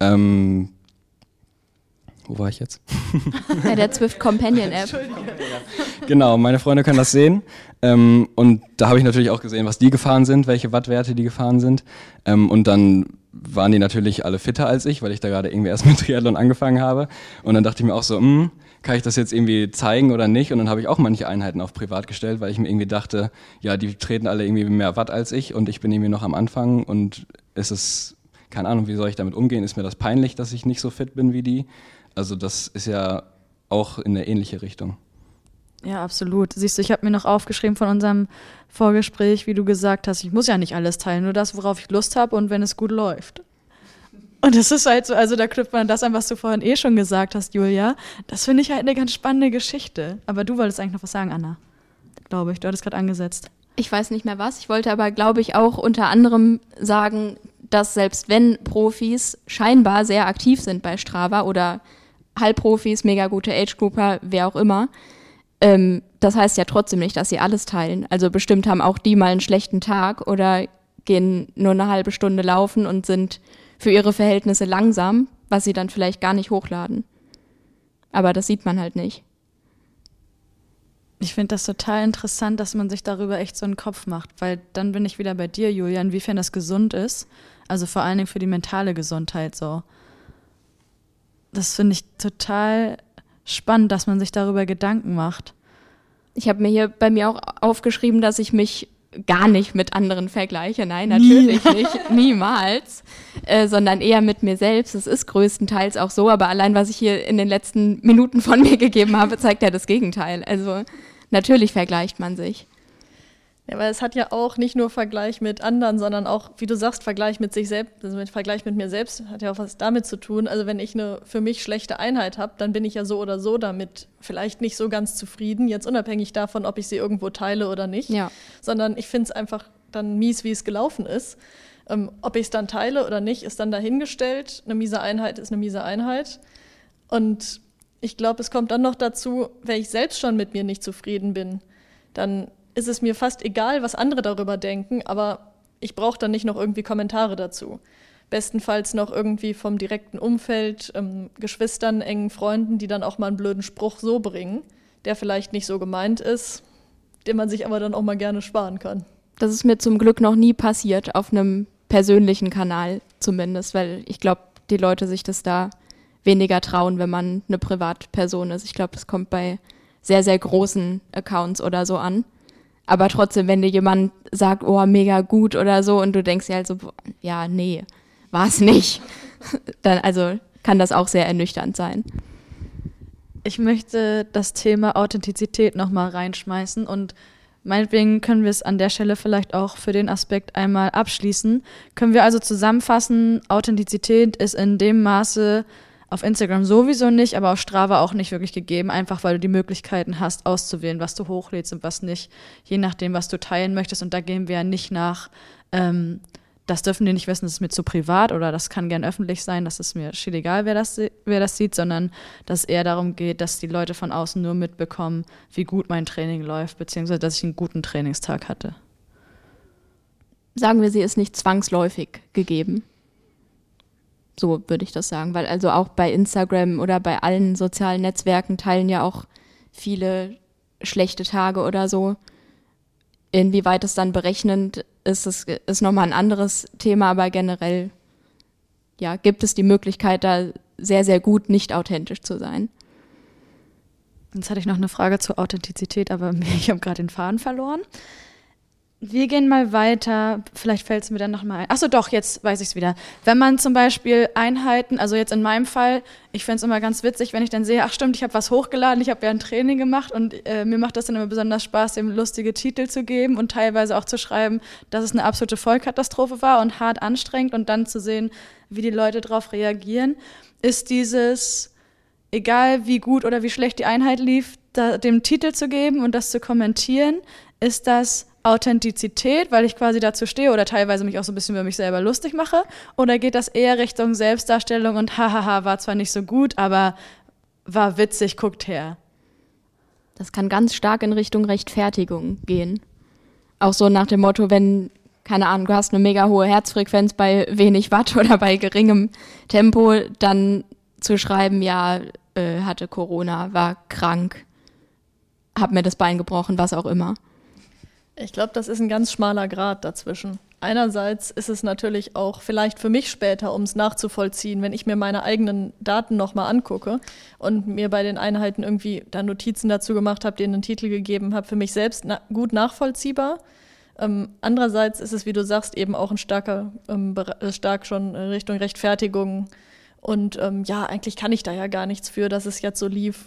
Ähm, wo war ich jetzt? Bei der Zwift Companion App. Genau, meine Freunde können das sehen. Ähm, und da habe ich natürlich auch gesehen, was die gefahren sind, welche Wattwerte die gefahren sind. Ähm, und dann waren die natürlich alle fitter als ich, weil ich da gerade irgendwie erst mit Triathlon angefangen habe. Und dann dachte ich mir auch so, mh, hm, kann ich das jetzt irgendwie zeigen oder nicht? Und dann habe ich auch manche Einheiten auf privat gestellt, weil ich mir irgendwie dachte, ja, die treten alle irgendwie mehr Watt als ich und ich bin irgendwie noch am Anfang und es ist, keine Ahnung, wie soll ich damit umgehen? Ist mir das peinlich, dass ich nicht so fit bin wie die? Also das ist ja auch in eine ähnliche Richtung. Ja, absolut. Siehst du, ich habe mir noch aufgeschrieben von unserem Vorgespräch, wie du gesagt hast, ich muss ja nicht alles teilen, nur das, worauf ich Lust habe und wenn es gut läuft. Und das ist halt so, also da knüpft man das an, was du vorhin eh schon gesagt hast, Julia. Das finde ich halt eine ganz spannende Geschichte. Aber du wolltest eigentlich noch was sagen, Anna. Glaube ich. Du hattest gerade angesetzt. Ich weiß nicht mehr was. Ich wollte aber, glaube ich, auch unter anderem sagen, dass selbst wenn Profis scheinbar sehr aktiv sind bei Strava oder Halbprofis, mega gute Age-Grouper, wer auch immer. Ähm, das heißt ja trotzdem nicht, dass sie alles teilen. Also bestimmt haben auch die mal einen schlechten Tag oder gehen nur eine halbe Stunde laufen und sind für ihre Verhältnisse langsam, was sie dann vielleicht gar nicht hochladen. Aber das sieht man halt nicht. Ich finde das total interessant, dass man sich darüber echt so einen Kopf macht, weil dann bin ich wieder bei dir, Julia, inwiefern das gesund ist. Also vor allen Dingen für die mentale Gesundheit so das finde ich total spannend, dass man sich darüber Gedanken macht. Ich habe mir hier bei mir auch aufgeschrieben, dass ich mich gar nicht mit anderen vergleiche. Nein, natürlich Nie. nicht, niemals, äh, sondern eher mit mir selbst. Es ist größtenteils auch so, aber allein was ich hier in den letzten Minuten von mir gegeben habe, zeigt ja das Gegenteil. Also natürlich vergleicht man sich. Ja, weil es hat ja auch nicht nur Vergleich mit anderen, sondern auch, wie du sagst, Vergleich mit sich selbst, also mit Vergleich mit mir selbst, hat ja auch was damit zu tun. Also wenn ich eine für mich schlechte Einheit habe, dann bin ich ja so oder so damit vielleicht nicht so ganz zufrieden, jetzt unabhängig davon, ob ich sie irgendwo teile oder nicht. Ja. Sondern ich finde es einfach dann mies, wie es gelaufen ist. Ähm, ob ich es dann teile oder nicht, ist dann dahingestellt. Eine miese Einheit ist eine miese Einheit. Und ich glaube, es kommt dann noch dazu, wenn ich selbst schon mit mir nicht zufrieden bin, dann ist es mir fast egal, was andere darüber denken, aber ich brauche dann nicht noch irgendwie Kommentare dazu. Bestenfalls noch irgendwie vom direkten Umfeld, ähm, Geschwistern, engen Freunden, die dann auch mal einen blöden Spruch so bringen, der vielleicht nicht so gemeint ist, den man sich aber dann auch mal gerne sparen kann. Das ist mir zum Glück noch nie passiert, auf einem persönlichen Kanal zumindest, weil ich glaube, die Leute sich das da weniger trauen, wenn man eine Privatperson ist. Ich glaube, das kommt bei sehr, sehr großen Accounts oder so an. Aber trotzdem, wenn dir jemand sagt, oh, mega gut oder so, und du denkst dir halt so, ja, nee, war es nicht, dann also kann das auch sehr ernüchternd sein. Ich möchte das Thema Authentizität nochmal reinschmeißen und meinetwegen können wir es an der Stelle vielleicht auch für den Aspekt einmal abschließen. Können wir also zusammenfassen, Authentizität ist in dem Maße auf Instagram sowieso nicht, aber auf Strava auch nicht wirklich gegeben, einfach weil du die Möglichkeiten hast, auszuwählen, was du hochlädst und was nicht, je nachdem, was du teilen möchtest. Und da gehen wir ja nicht nach, ähm, das dürfen die nicht wissen, das ist mir zu privat oder das kann gern öffentlich sein, das ist mir schied egal, wer das, wer das sieht, sondern dass es eher darum geht, dass die Leute von außen nur mitbekommen, wie gut mein Training läuft, beziehungsweise dass ich einen guten Trainingstag hatte. Sagen wir, sie ist nicht zwangsläufig gegeben. So würde ich das sagen, weil also auch bei Instagram oder bei allen sozialen Netzwerken teilen ja auch viele schlechte Tage oder so. Inwieweit es dann berechnend ist, ist, ist nochmal ein anderes Thema, aber generell ja, gibt es die Möglichkeit, da sehr, sehr gut nicht authentisch zu sein. Jetzt hatte ich noch eine Frage zur Authentizität, aber ich habe gerade den Faden verloren. Wir gehen mal weiter. Vielleicht fällt es mir dann nochmal ein. Achso, doch, jetzt weiß ich es wieder. Wenn man zum Beispiel Einheiten, also jetzt in meinem Fall, ich fände es immer ganz witzig, wenn ich dann sehe, ach stimmt, ich habe was hochgeladen, ich habe ja ein Training gemacht und äh, mir macht das dann immer besonders Spaß, dem lustige Titel zu geben und teilweise auch zu schreiben, dass es eine absolute Vollkatastrophe war und hart anstrengend und dann zu sehen, wie die Leute darauf reagieren, ist dieses, egal wie gut oder wie schlecht die Einheit lief, da, dem Titel zu geben und das zu kommentieren, ist das Authentizität, weil ich quasi dazu stehe oder teilweise mich auch so ein bisschen über mich selber lustig mache? Oder geht das eher Richtung Selbstdarstellung und hahaha, war zwar nicht so gut, aber war witzig, guckt her? Das kann ganz stark in Richtung Rechtfertigung gehen. Auch so nach dem Motto, wenn, keine Ahnung, du hast eine mega hohe Herzfrequenz bei wenig Watt oder bei geringem Tempo, dann zu schreiben, ja, äh, hatte Corona, war krank, hab mir das Bein gebrochen, was auch immer. Ich glaube, das ist ein ganz schmaler Grad dazwischen. Einerseits ist es natürlich auch vielleicht für mich später, um es nachzuvollziehen, wenn ich mir meine eigenen Daten nochmal angucke und mir bei den Einheiten irgendwie da Notizen dazu gemacht habe, denen einen Titel gegeben habe, für mich selbst na gut nachvollziehbar. Ähm, andererseits ist es, wie du sagst, eben auch ein starker, ähm, äh, stark schon Richtung Rechtfertigung. Und ähm, ja, eigentlich kann ich da ja gar nichts für, dass es jetzt so lief.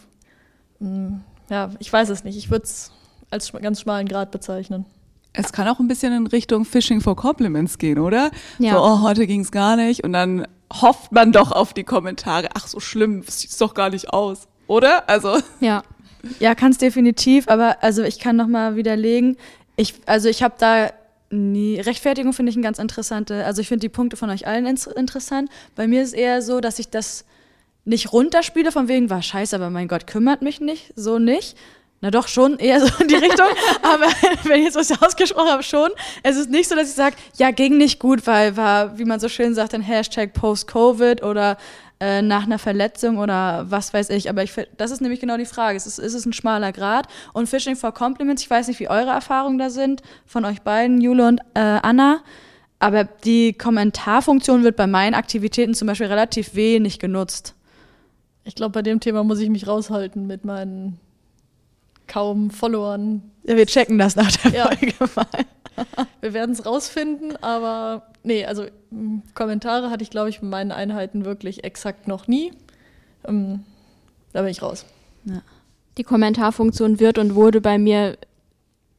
Hm, ja, ich weiß es nicht. Ich würde es als ganz schmalen Grad bezeichnen. Es kann auch ein bisschen in Richtung Fishing for Compliments gehen, oder? Ja. So, oh, heute ging es gar nicht. Und dann hofft man doch auf die Kommentare. Ach, so schlimm, sieht es doch gar nicht aus, oder? Also. Ja. Ja, kann es definitiv, aber also ich kann nochmal widerlegen. Ich, also ich habe da nie. Rechtfertigung finde ich ein ganz interessante. Also ich finde die Punkte von euch allen interessant. Bei mir ist es eher so, dass ich das nicht runterspiele, von wegen war scheiße, aber mein Gott, kümmert mich nicht, so nicht, na doch, schon eher so in die Richtung. Aber wenn ich jetzt was ausgesprochen habe, schon. Es ist nicht so, dass ich sage, ja, ging nicht gut, weil war, wie man so schön sagt, ein Hashtag Post-Covid oder äh, nach einer Verletzung oder was weiß ich. Aber ich, das ist nämlich genau die Frage. Es ist, ist es ein schmaler Grad? Und Fishing for Compliments, ich weiß nicht, wie eure Erfahrungen da sind, von euch beiden, Jule und äh, Anna. Aber die Kommentarfunktion wird bei meinen Aktivitäten zum Beispiel relativ wenig genutzt. Ich glaube, bei dem Thema muss ich mich raushalten mit meinen kaum Followern. Ja, wir checken das nach der ja. Folge mal. wir werden es rausfinden, aber nee, also hm, Kommentare hatte ich, glaube ich, mit meinen Einheiten wirklich exakt noch nie. Ähm, da bin ich raus. Ja. Die Kommentarfunktion wird und wurde bei mir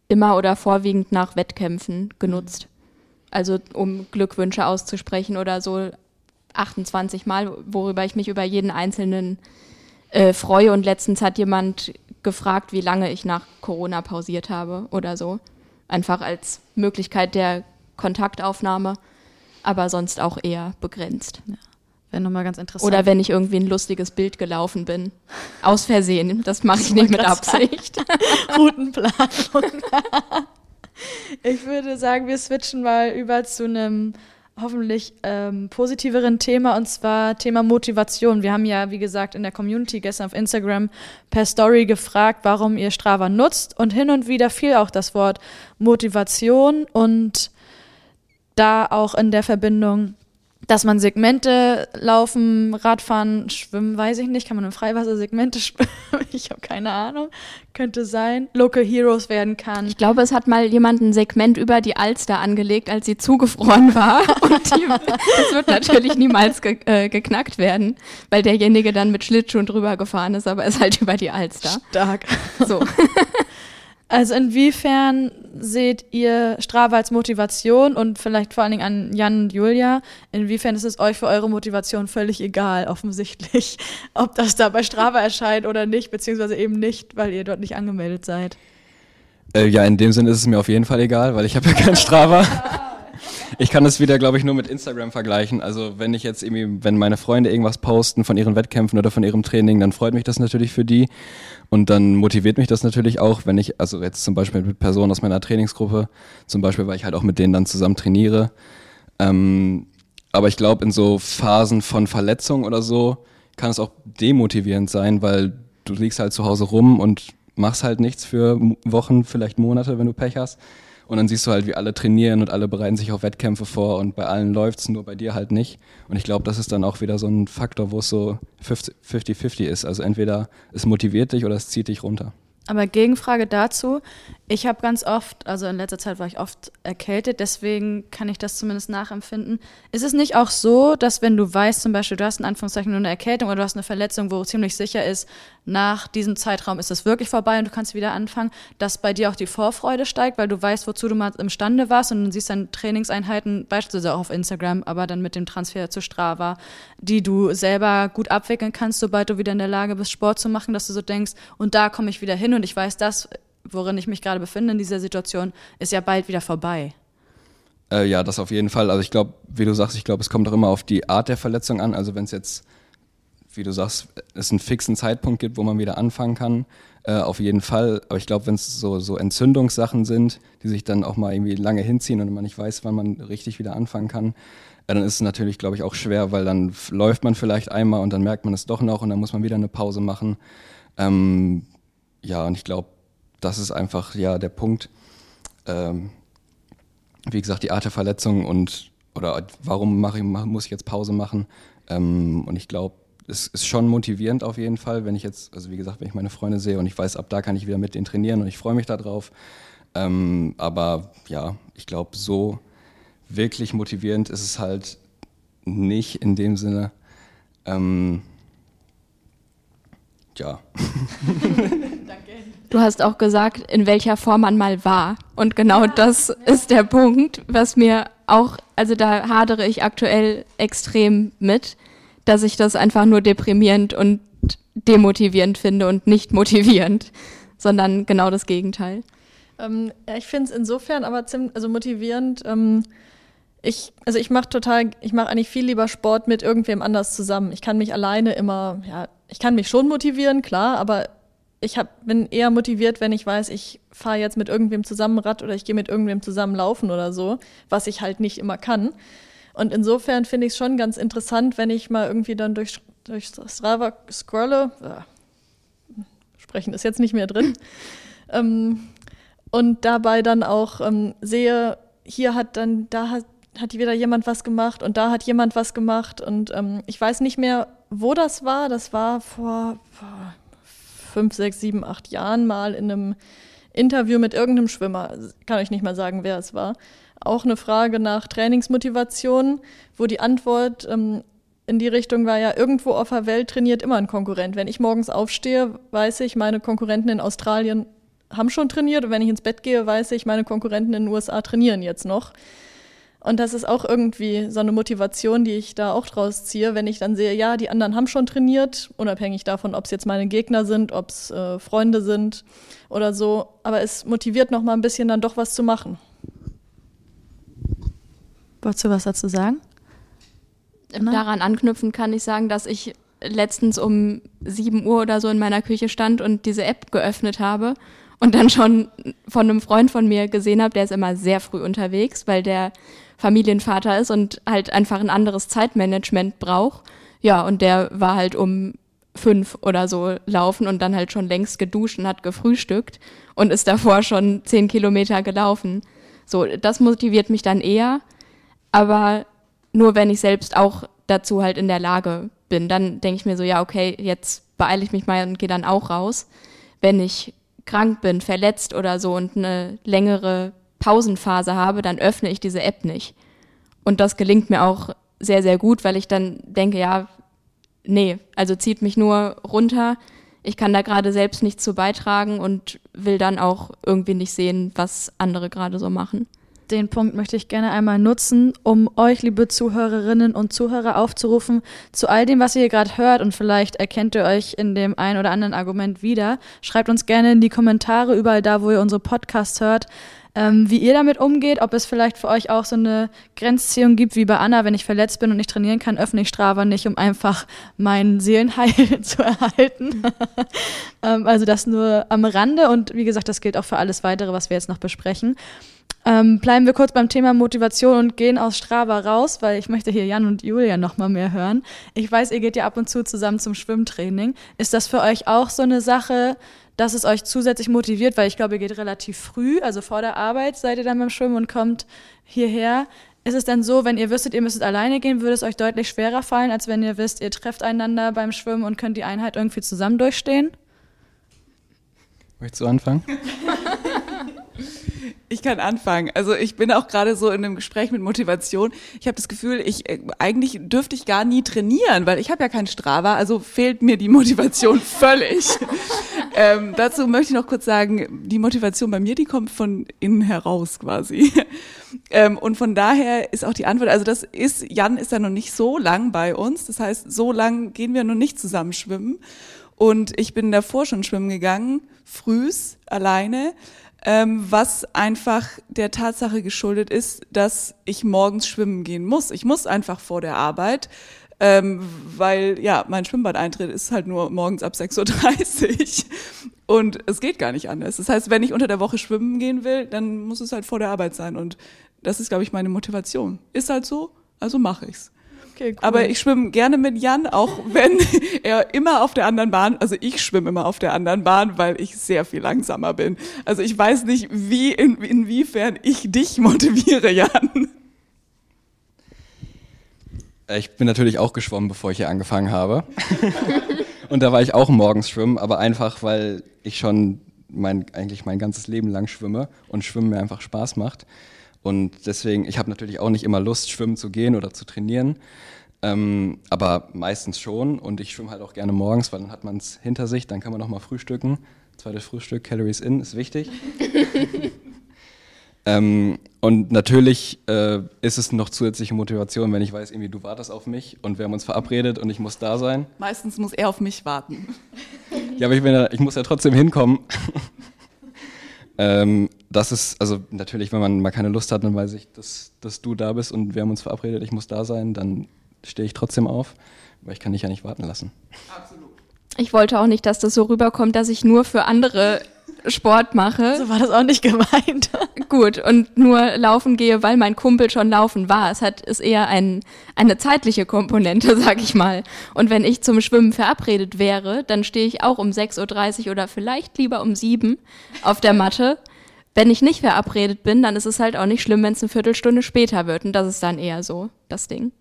immer oder vorwiegend nach Wettkämpfen genutzt. Also um Glückwünsche auszusprechen oder so 28 Mal, worüber ich mich über jeden einzelnen äh, freue. Und letztens hat jemand gefragt, wie lange ich nach Corona pausiert habe oder so. einfach als Möglichkeit der Kontaktaufnahme, aber sonst auch eher begrenzt. Ja. Wäre nochmal ganz interessant. Oder wenn ich irgendwie ein lustiges Bild gelaufen bin. Aus Versehen. Das mache ich nicht mit Absicht. Routenplanung. ich würde sagen, wir switchen mal über zu einem hoffentlich ähm, positiveren Thema und zwar Thema Motivation. Wir haben ja, wie gesagt, in der Community gestern auf Instagram per Story gefragt, warum ihr Strava nutzt und hin und wieder fiel auch das Wort Motivation und da auch in der Verbindung dass man Segmente laufen, Radfahren, Schwimmen, weiß ich nicht. Kann man im Freiwasser Segmente schwimmen? ich habe keine Ahnung. Könnte sein. Local Heroes werden kann. Ich glaube, es hat mal jemand ein Segment über die Alster angelegt, als sie zugefroren war. Und die, das wird natürlich niemals ge äh, geknackt werden, weil derjenige dann mit Schlittschuhen drüber gefahren ist, aber es halt über die Alster. Stark. So. Also inwiefern seht ihr Strava als Motivation und vielleicht vor allen Dingen an Jan und Julia, inwiefern ist es euch für eure Motivation völlig egal, offensichtlich, ob das da bei Strava erscheint oder nicht, beziehungsweise eben nicht, weil ihr dort nicht angemeldet seid? Äh, ja, in dem Sinne ist es mir auf jeden Fall egal, weil ich habe ja kein Strava. Ich kann das wieder, glaube ich, nur mit Instagram vergleichen. Also wenn ich jetzt irgendwie, wenn meine Freunde irgendwas posten von ihren Wettkämpfen oder von ihrem Training, dann freut mich das natürlich für die. Und dann motiviert mich das natürlich auch, wenn ich, also jetzt zum Beispiel mit Personen aus meiner Trainingsgruppe, zum Beispiel, weil ich halt auch mit denen dann zusammen trainiere. Ähm, aber ich glaube, in so Phasen von Verletzung oder so kann es auch demotivierend sein, weil du liegst halt zu Hause rum und machst halt nichts für Wochen, vielleicht Monate, wenn du Pech hast. Und dann siehst du halt, wie alle trainieren und alle bereiten sich auf Wettkämpfe vor und bei allen läuft's, nur bei dir halt nicht. Und ich glaube, das ist dann auch wieder so ein Faktor, wo es so 50-50 ist. Also entweder es motiviert dich oder es zieht dich runter. Aber Gegenfrage dazu, ich habe ganz oft, also in letzter Zeit war ich oft erkältet, deswegen kann ich das zumindest nachempfinden. Ist es nicht auch so, dass wenn du weißt, zum Beispiel, du hast in Anführungszeichen nur eine Erkältung oder du hast eine Verletzung, wo ziemlich sicher ist, nach diesem Zeitraum ist es wirklich vorbei und du kannst wieder anfangen, dass bei dir auch die Vorfreude steigt, weil du weißt, wozu du mal imstande warst und dann siehst dann Trainingseinheiten, beispielsweise auch auf Instagram, aber dann mit dem Transfer zu Strava, die du selber gut abwickeln kannst, sobald du wieder in der Lage bist, Sport zu machen, dass du so denkst, und da komme ich wieder hin und ich weiß, das worin ich mich gerade befinde in dieser Situation, ist ja bald wieder vorbei. Äh, ja, das auf jeden Fall. Also ich glaube, wie du sagst, ich glaube, es kommt auch immer auf die Art der Verletzung an. Also wenn es jetzt, wie du sagst, es einen fixen Zeitpunkt gibt, wo man wieder anfangen kann, äh, auf jeden Fall. Aber ich glaube, wenn es so, so Entzündungssachen sind, die sich dann auch mal irgendwie lange hinziehen und man nicht weiß, wann man richtig wieder anfangen kann, äh, dann ist es natürlich, glaube ich, auch schwer, weil dann läuft man vielleicht einmal und dann merkt man es doch noch und dann muss man wieder eine Pause machen. Ähm, ja, und ich glaube, das ist einfach ja der Punkt. Ähm, wie gesagt, die Art der Verletzung und oder warum mache ich, muss ich jetzt Pause machen? Ähm, und ich glaube, es ist schon motivierend auf jeden Fall, wenn ich jetzt, also wie gesagt, wenn ich meine Freunde sehe und ich weiß, ab da kann ich wieder mit denen trainieren und ich freue mich darauf. Ähm, aber ja, ich glaube, so wirklich motivierend ist es halt nicht in dem Sinne. Ähm, ja. Du hast auch gesagt, in welcher Form man mal war. Und genau ja, das ja. ist der Punkt, was mir auch, also da hadere ich aktuell extrem mit, dass ich das einfach nur deprimierend und demotivierend finde und nicht motivierend, sondern genau das Gegenteil. Ähm, ja, ich finde es insofern aber ziemlich, also motivierend. Ähm, ich, also ich mache total, ich mache eigentlich viel lieber Sport mit irgendwem anders zusammen. Ich kann mich alleine immer, ja, ich kann mich schon motivieren, klar, aber ich hab, bin eher motiviert, wenn ich weiß, ich fahre jetzt mit irgendwem zusammen Rad oder ich gehe mit irgendwem zusammen laufen oder so, was ich halt nicht immer kann. Und insofern finde ich es schon ganz interessant, wenn ich mal irgendwie dann durch, durch Strava scrolle. Äh, sprechen ist jetzt nicht mehr drin. ähm, und dabei dann auch ähm, sehe, hier hat dann, da hat, hat wieder jemand was gemacht und da hat jemand was gemacht. Und ähm, ich weiß nicht mehr, wo das war. Das war vor, vor fünf, sechs, sieben, acht Jahren mal in einem Interview mit irgendeinem Schwimmer, kann euch nicht mal sagen, wer es war, auch eine Frage nach Trainingsmotivation, wo die Antwort ähm, in die Richtung war ja, irgendwo auf der Welt trainiert immer ein Konkurrent. Wenn ich morgens aufstehe, weiß ich, meine Konkurrenten in Australien haben schon trainiert und wenn ich ins Bett gehe, weiß ich, meine Konkurrenten in den USA trainieren jetzt noch. Und das ist auch irgendwie so eine Motivation, die ich da auch draus ziehe, wenn ich dann sehe, ja, die anderen haben schon trainiert, unabhängig davon, ob es jetzt meine Gegner sind, ob es äh, Freunde sind oder so. Aber es motiviert noch mal ein bisschen dann doch was zu machen. Wolltest du was dazu sagen? Anna? Daran anknüpfen kann ich sagen, dass ich letztens um 7 Uhr oder so in meiner Küche stand und diese App geöffnet habe und dann schon von einem Freund von mir gesehen habe, der ist immer sehr früh unterwegs, weil der Familienvater ist und halt einfach ein anderes Zeitmanagement braucht. Ja, und der war halt um fünf oder so laufen und dann halt schon längst geduscht und hat gefrühstückt und ist davor schon zehn Kilometer gelaufen. So, das motiviert mich dann eher, aber nur wenn ich selbst auch dazu halt in der Lage bin, dann denke ich mir so, ja, okay, jetzt beeile ich mich mal und gehe dann auch raus. Wenn ich krank bin, verletzt oder so und eine längere Pausenphase habe, dann öffne ich diese App nicht. Und das gelingt mir auch sehr, sehr gut, weil ich dann denke, ja, nee, also zieht mich nur runter. Ich kann da gerade selbst nichts zu beitragen und will dann auch irgendwie nicht sehen, was andere gerade so machen. Den Punkt möchte ich gerne einmal nutzen, um euch, liebe Zuhörerinnen und Zuhörer, aufzurufen, zu all dem, was ihr hier gerade hört und vielleicht erkennt ihr euch in dem ein oder anderen Argument wieder. Schreibt uns gerne in die Kommentare überall da, wo ihr unsere Podcasts hört, ähm, wie ihr damit umgeht, ob es vielleicht für euch auch so eine Grenzziehung gibt wie bei Anna, wenn ich verletzt bin und nicht trainieren kann, öffne ich Strava nicht, um einfach meinen Seelenheil zu erhalten. ähm, also das nur am Rande und wie gesagt, das gilt auch für alles weitere, was wir jetzt noch besprechen. Ähm, bleiben wir kurz beim Thema Motivation und gehen aus Strava raus, weil ich möchte hier Jan und Julia noch mal mehr hören. Ich weiß, ihr geht ja ab und zu zusammen zum Schwimmtraining. Ist das für euch auch so eine Sache, dass es euch zusätzlich motiviert, weil ich glaube, ihr geht relativ früh, also vor der Arbeit seid ihr dann beim Schwimmen und kommt hierher. Ist es denn so, wenn ihr wüsstet, ihr müsstet alleine gehen, würde es euch deutlich schwerer fallen, als wenn ihr wisst, ihr trefft einander beim Schwimmen und könnt die Einheit irgendwie zusammen durchstehen? Möchtest du anfangen? Ich kann anfangen. Also ich bin auch gerade so in einem Gespräch mit Motivation. Ich habe das Gefühl, ich äh, eigentlich dürfte ich gar nie trainieren, weil ich habe ja kein Strava, also fehlt mir die Motivation völlig. ähm, dazu möchte ich noch kurz sagen, die Motivation bei mir, die kommt von innen heraus quasi. ähm, und von daher ist auch die Antwort, also das ist, Jan ist ja noch nicht so lang bei uns, das heißt, so lang gehen wir noch nicht zusammen schwimmen. Und ich bin davor schon schwimmen gegangen, frühs, alleine ähm, was einfach der Tatsache geschuldet ist, dass ich morgens schwimmen gehen muss. Ich muss einfach vor der Arbeit, ähm, weil ja, mein Schwimmbadeintritt ist halt nur morgens ab 6.30 Uhr und es geht gar nicht anders. Das heißt, wenn ich unter der Woche schwimmen gehen will, dann muss es halt vor der Arbeit sein und das ist, glaube ich, meine Motivation. Ist halt so, also mache ich's. Okay, cool. Aber ich schwimme gerne mit Jan, auch wenn er immer auf der anderen Bahn, also ich schwimme immer auf der anderen Bahn, weil ich sehr viel langsamer bin. Also ich weiß nicht, wie, in, inwiefern ich dich motiviere, Jan. Ich bin natürlich auch geschwommen, bevor ich hier angefangen habe. Und da war ich auch morgens schwimmen, aber einfach, weil ich schon mein, eigentlich mein ganzes Leben lang schwimme und Schwimmen mir einfach Spaß macht. Und deswegen, ich habe natürlich auch nicht immer Lust, schwimmen zu gehen oder zu trainieren. Ähm, aber meistens schon. Und ich schwimme halt auch gerne morgens, weil dann hat man es hinter sich, dann kann man noch mal frühstücken. Zweites Frühstück, Calories in, ist wichtig. ähm, und natürlich äh, ist es noch zusätzliche Motivation, wenn ich weiß, irgendwie du wartest auf mich und wir haben uns verabredet und ich muss da sein. Meistens muss er auf mich warten. ja, aber ich, ja, ich muss ja trotzdem hinkommen. Ähm, das ist, also natürlich, wenn man mal keine Lust hat, dann weiß ich, dass, dass du da bist und wir haben uns verabredet, ich muss da sein, dann stehe ich trotzdem auf, weil ich kann dich ja nicht warten lassen. Absolut. Ich wollte auch nicht, dass das so rüberkommt, dass ich nur für andere Sport mache. So war das auch nicht gemeint. Gut, und nur laufen gehe, weil mein Kumpel schon laufen war. Es hat, ist eher ein, eine zeitliche Komponente, sag ich mal. Und wenn ich zum Schwimmen verabredet wäre, dann stehe ich auch um 6.30 Uhr oder vielleicht lieber um 7 auf der Matte. Wenn ich nicht verabredet bin, dann ist es halt auch nicht schlimm, wenn es eine Viertelstunde später wird. Und das ist dann eher so das Ding.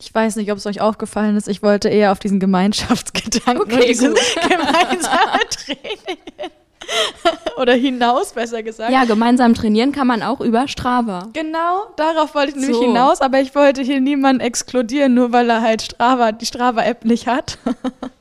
Ich weiß nicht, ob es euch aufgefallen ist. Ich wollte eher auf diesen Gemeinschaftsgedanken okay, dieses gemeinsame Training Oder hinaus, besser gesagt. Ja, gemeinsam trainieren kann man auch über Strava. Genau, darauf wollte ich nämlich so. hinaus, aber ich wollte hier niemanden exkludieren, nur weil er halt Strava, die Strava-App nicht hat.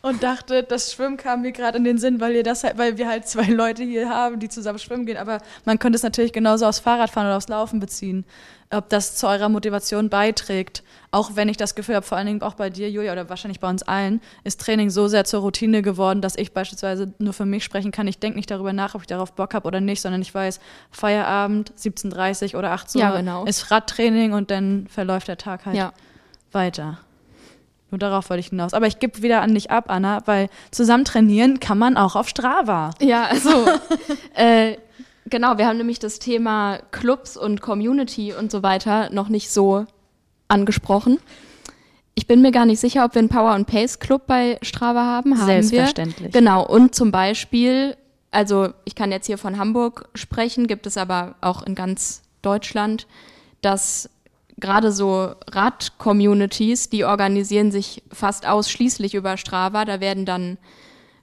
und dachte, das Schwimmen kam mir gerade in den Sinn, weil, ihr das halt, weil wir halt zwei Leute hier haben, die zusammen schwimmen gehen. Aber man könnte es natürlich genauso aufs Fahrradfahren oder aufs Laufen beziehen, ob das zu eurer Motivation beiträgt. Auch wenn ich das Gefühl habe, vor allen Dingen auch bei dir, Julia, oder wahrscheinlich bei uns allen, ist Training so sehr zur Routine geworden, dass ich beispielsweise nur für mich sprechen kann. Ich denke nicht darüber nach, ob ich darauf Bock habe oder nicht, sondern ich weiß, Feierabend, 17.30 oder 18 Uhr Ja, genau. ist Radtraining und dann verläuft der Tag halt Ja. weiter. Nur darauf wollte ich hinaus. Aber ich gebe wieder an dich ab, Anna, weil zusammen trainieren kann man auch auf Strava. Ja, also äh, genau, wir haben nämlich das Thema Clubs und Community und so weiter noch nicht so angesprochen. Ich bin mir gar nicht sicher, ob wir einen Power and Pace Club bei Strava haben. haben Selbstverständlich. Wir. Genau, und zum Beispiel, also ich kann jetzt hier von Hamburg sprechen, gibt es aber auch in ganz Deutschland, dass gerade so Rad-Communities, die organisieren sich fast ausschließlich über Strava. Da werden dann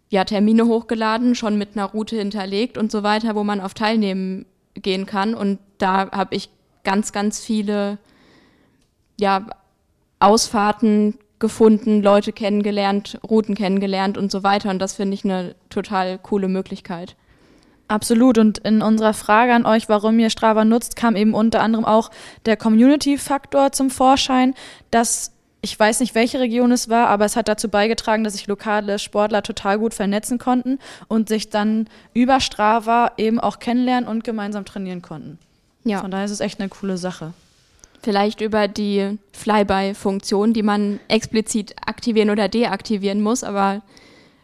ja, Termine hochgeladen, schon mit einer Route hinterlegt und so weiter, wo man auf teilnehmen gehen kann. Und da habe ich ganz, ganz viele ja, Ausfahrten gefunden, Leute kennengelernt, Routen kennengelernt und so weiter. Und das finde ich eine total coole Möglichkeit. Absolut. Und in unserer Frage an euch, warum ihr Strava nutzt, kam eben unter anderem auch der Community-Faktor zum Vorschein, dass ich weiß nicht, welche Region es war, aber es hat dazu beigetragen, dass sich lokale Sportler total gut vernetzen konnten und sich dann über Strava eben auch kennenlernen und gemeinsam trainieren konnten. Ja. Von daher ist es echt eine coole Sache. Vielleicht über die Flyby-Funktion, die man explizit aktivieren oder deaktivieren muss. Aber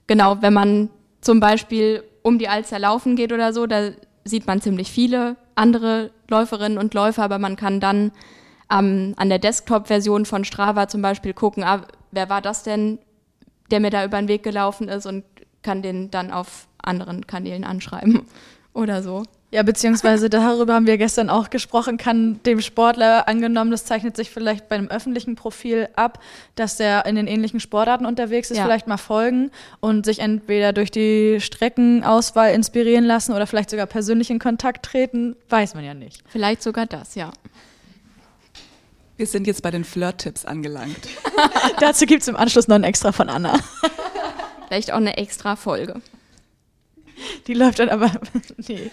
genau, wenn man zum Beispiel um die Alster laufen geht oder so, da sieht man ziemlich viele andere Läuferinnen und Läufer, aber man kann dann ähm, an der Desktop-Version von Strava zum Beispiel gucken, ah, wer war das denn, der mir da über den Weg gelaufen ist und kann den dann auf anderen Kanälen anschreiben oder so. Ja, beziehungsweise darüber haben wir gestern auch gesprochen, kann dem Sportler angenommen, das zeichnet sich vielleicht bei einem öffentlichen Profil ab, dass der in den ähnlichen Sportarten unterwegs ist, Ja. vielleicht mal folgen und sich entweder durch die Streckenauswahl inspirieren lassen oder vielleicht sogar persönlich in Kontakt treten, weiß man ja nicht. Vielleicht sogar das, ja. Wir sind jetzt bei den Flirt-Tipps angelangt. Dazu gibt's im Anschluss noch ein Extra von Anna. Vielleicht auch eine extra Folge. Die läuft dann aber. Nee.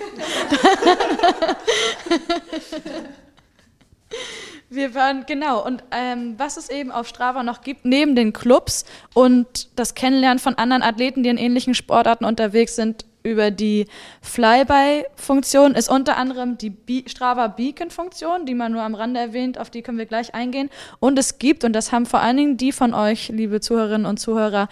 Wir waren, genau, und ähm, was es eben auf Strava noch gibt, neben den Clubs und das Kennenlernen von anderen Athleten, die in ähnlichen Sportarten unterwegs sind, über die Flyby-Funktion, ist unter anderem die Be Strava Beacon-Funktion, die man nur am Rande erwähnt, auf die können wir gleich eingehen. Und es gibt, und das haben vor allen Dingen die von euch, liebe Zuhörerinnen und Zuhörer,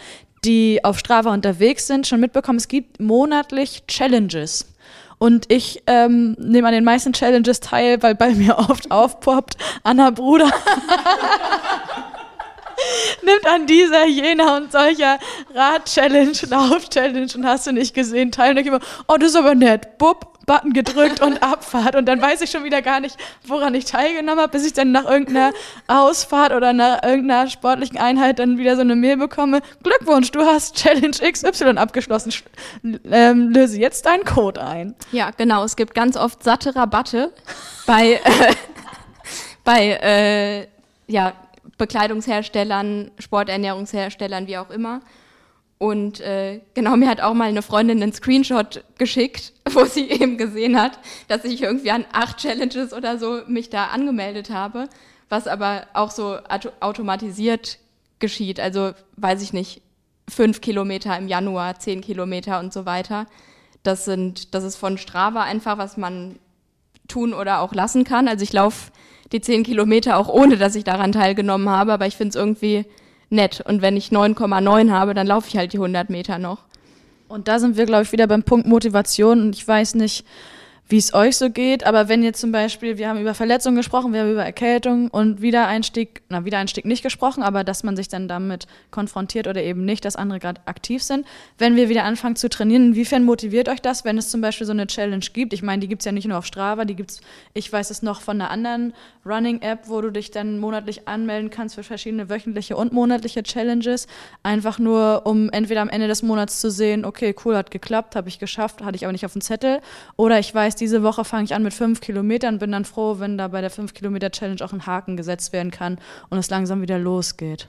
die auf Strava unterwegs sind, schon mitbekommen, es gibt monatlich Challenges. Und ich ähm, nehme an den meisten Challenges teil, weil bei mir oft aufpoppt, Anna Bruder nimmt an dieser, jener und solcher Rad-Challenge, Lauf-Challenge und hast du nicht gesehen, teil. Und ich immer, oh, das ist aber nett. Bupp, Button gedrückt und Abfahrt. Und dann weiß ich schon wieder gar nicht, woran ich teilgenommen habe, bis ich dann nach irgendeiner Ausfahrt oder nach irgendeiner sportlichen Einheit dann wieder so eine Mail bekomme. Glückwunsch, du hast Challenge XY abgeschlossen. Sch- Ähm, löse jetzt deinen Code ein. Ja, genau. Es gibt ganz oft satte Rabatte bei, äh, bei äh, ja, Bekleidungsherstellern, Sporternährungsherstellern, wie auch immer. Und äh, genau, mir hat auch mal eine Freundin einen Screenshot geschickt, wo sie eben gesehen hat, dass ich irgendwie an acht Challenges oder so mich da angemeldet habe, was aber auch so auto automatisiert geschieht. Also weiß ich nicht, fünf Kilometer im Januar, zehn Kilometer und so weiter. Das sind, das ist von Strava einfach, was man tun oder auch lassen kann. Also ich laufe die zehn Kilometer auch ohne, dass ich daran teilgenommen habe, aber ich finde es irgendwie nett. Und wenn ich 9,9 habe, dann laufe ich halt die 100 Meter noch. Und da sind wir, glaube ich, wieder beim Punkt Motivation. Und ich weiß nicht, wie es euch so geht, aber wenn jetzt zum Beispiel, wir haben über Verletzungen gesprochen, wir haben über Erkältung und Wiedereinstieg, na, Wiedereinstieg nicht gesprochen, aber dass man sich dann damit konfrontiert oder eben nicht, dass andere gerade aktiv sind. Wenn wir wieder anfangen zu trainieren, inwiefern motiviert euch das, wenn es zum Beispiel so eine Challenge gibt? Ich meine, die gibt's ja nicht nur auf Strava, die gibt's, ich weiß es noch von einer anderen Running-App, wo du dich dann monatlich anmelden kannst für verschiedene wöchentliche und monatliche Challenges. Einfach nur, um entweder am Ende des Monats zu sehen, okay, cool, hat geklappt, habe ich geschafft, hatte ich aber nicht auf dem Zettel. Oder ich weiß, diese Woche fange ich an mit fünf Kilometern, bin dann froh, wenn da bei der fünf Kilometer Challenge auch ein Haken gesetzt werden kann und es langsam wieder losgeht.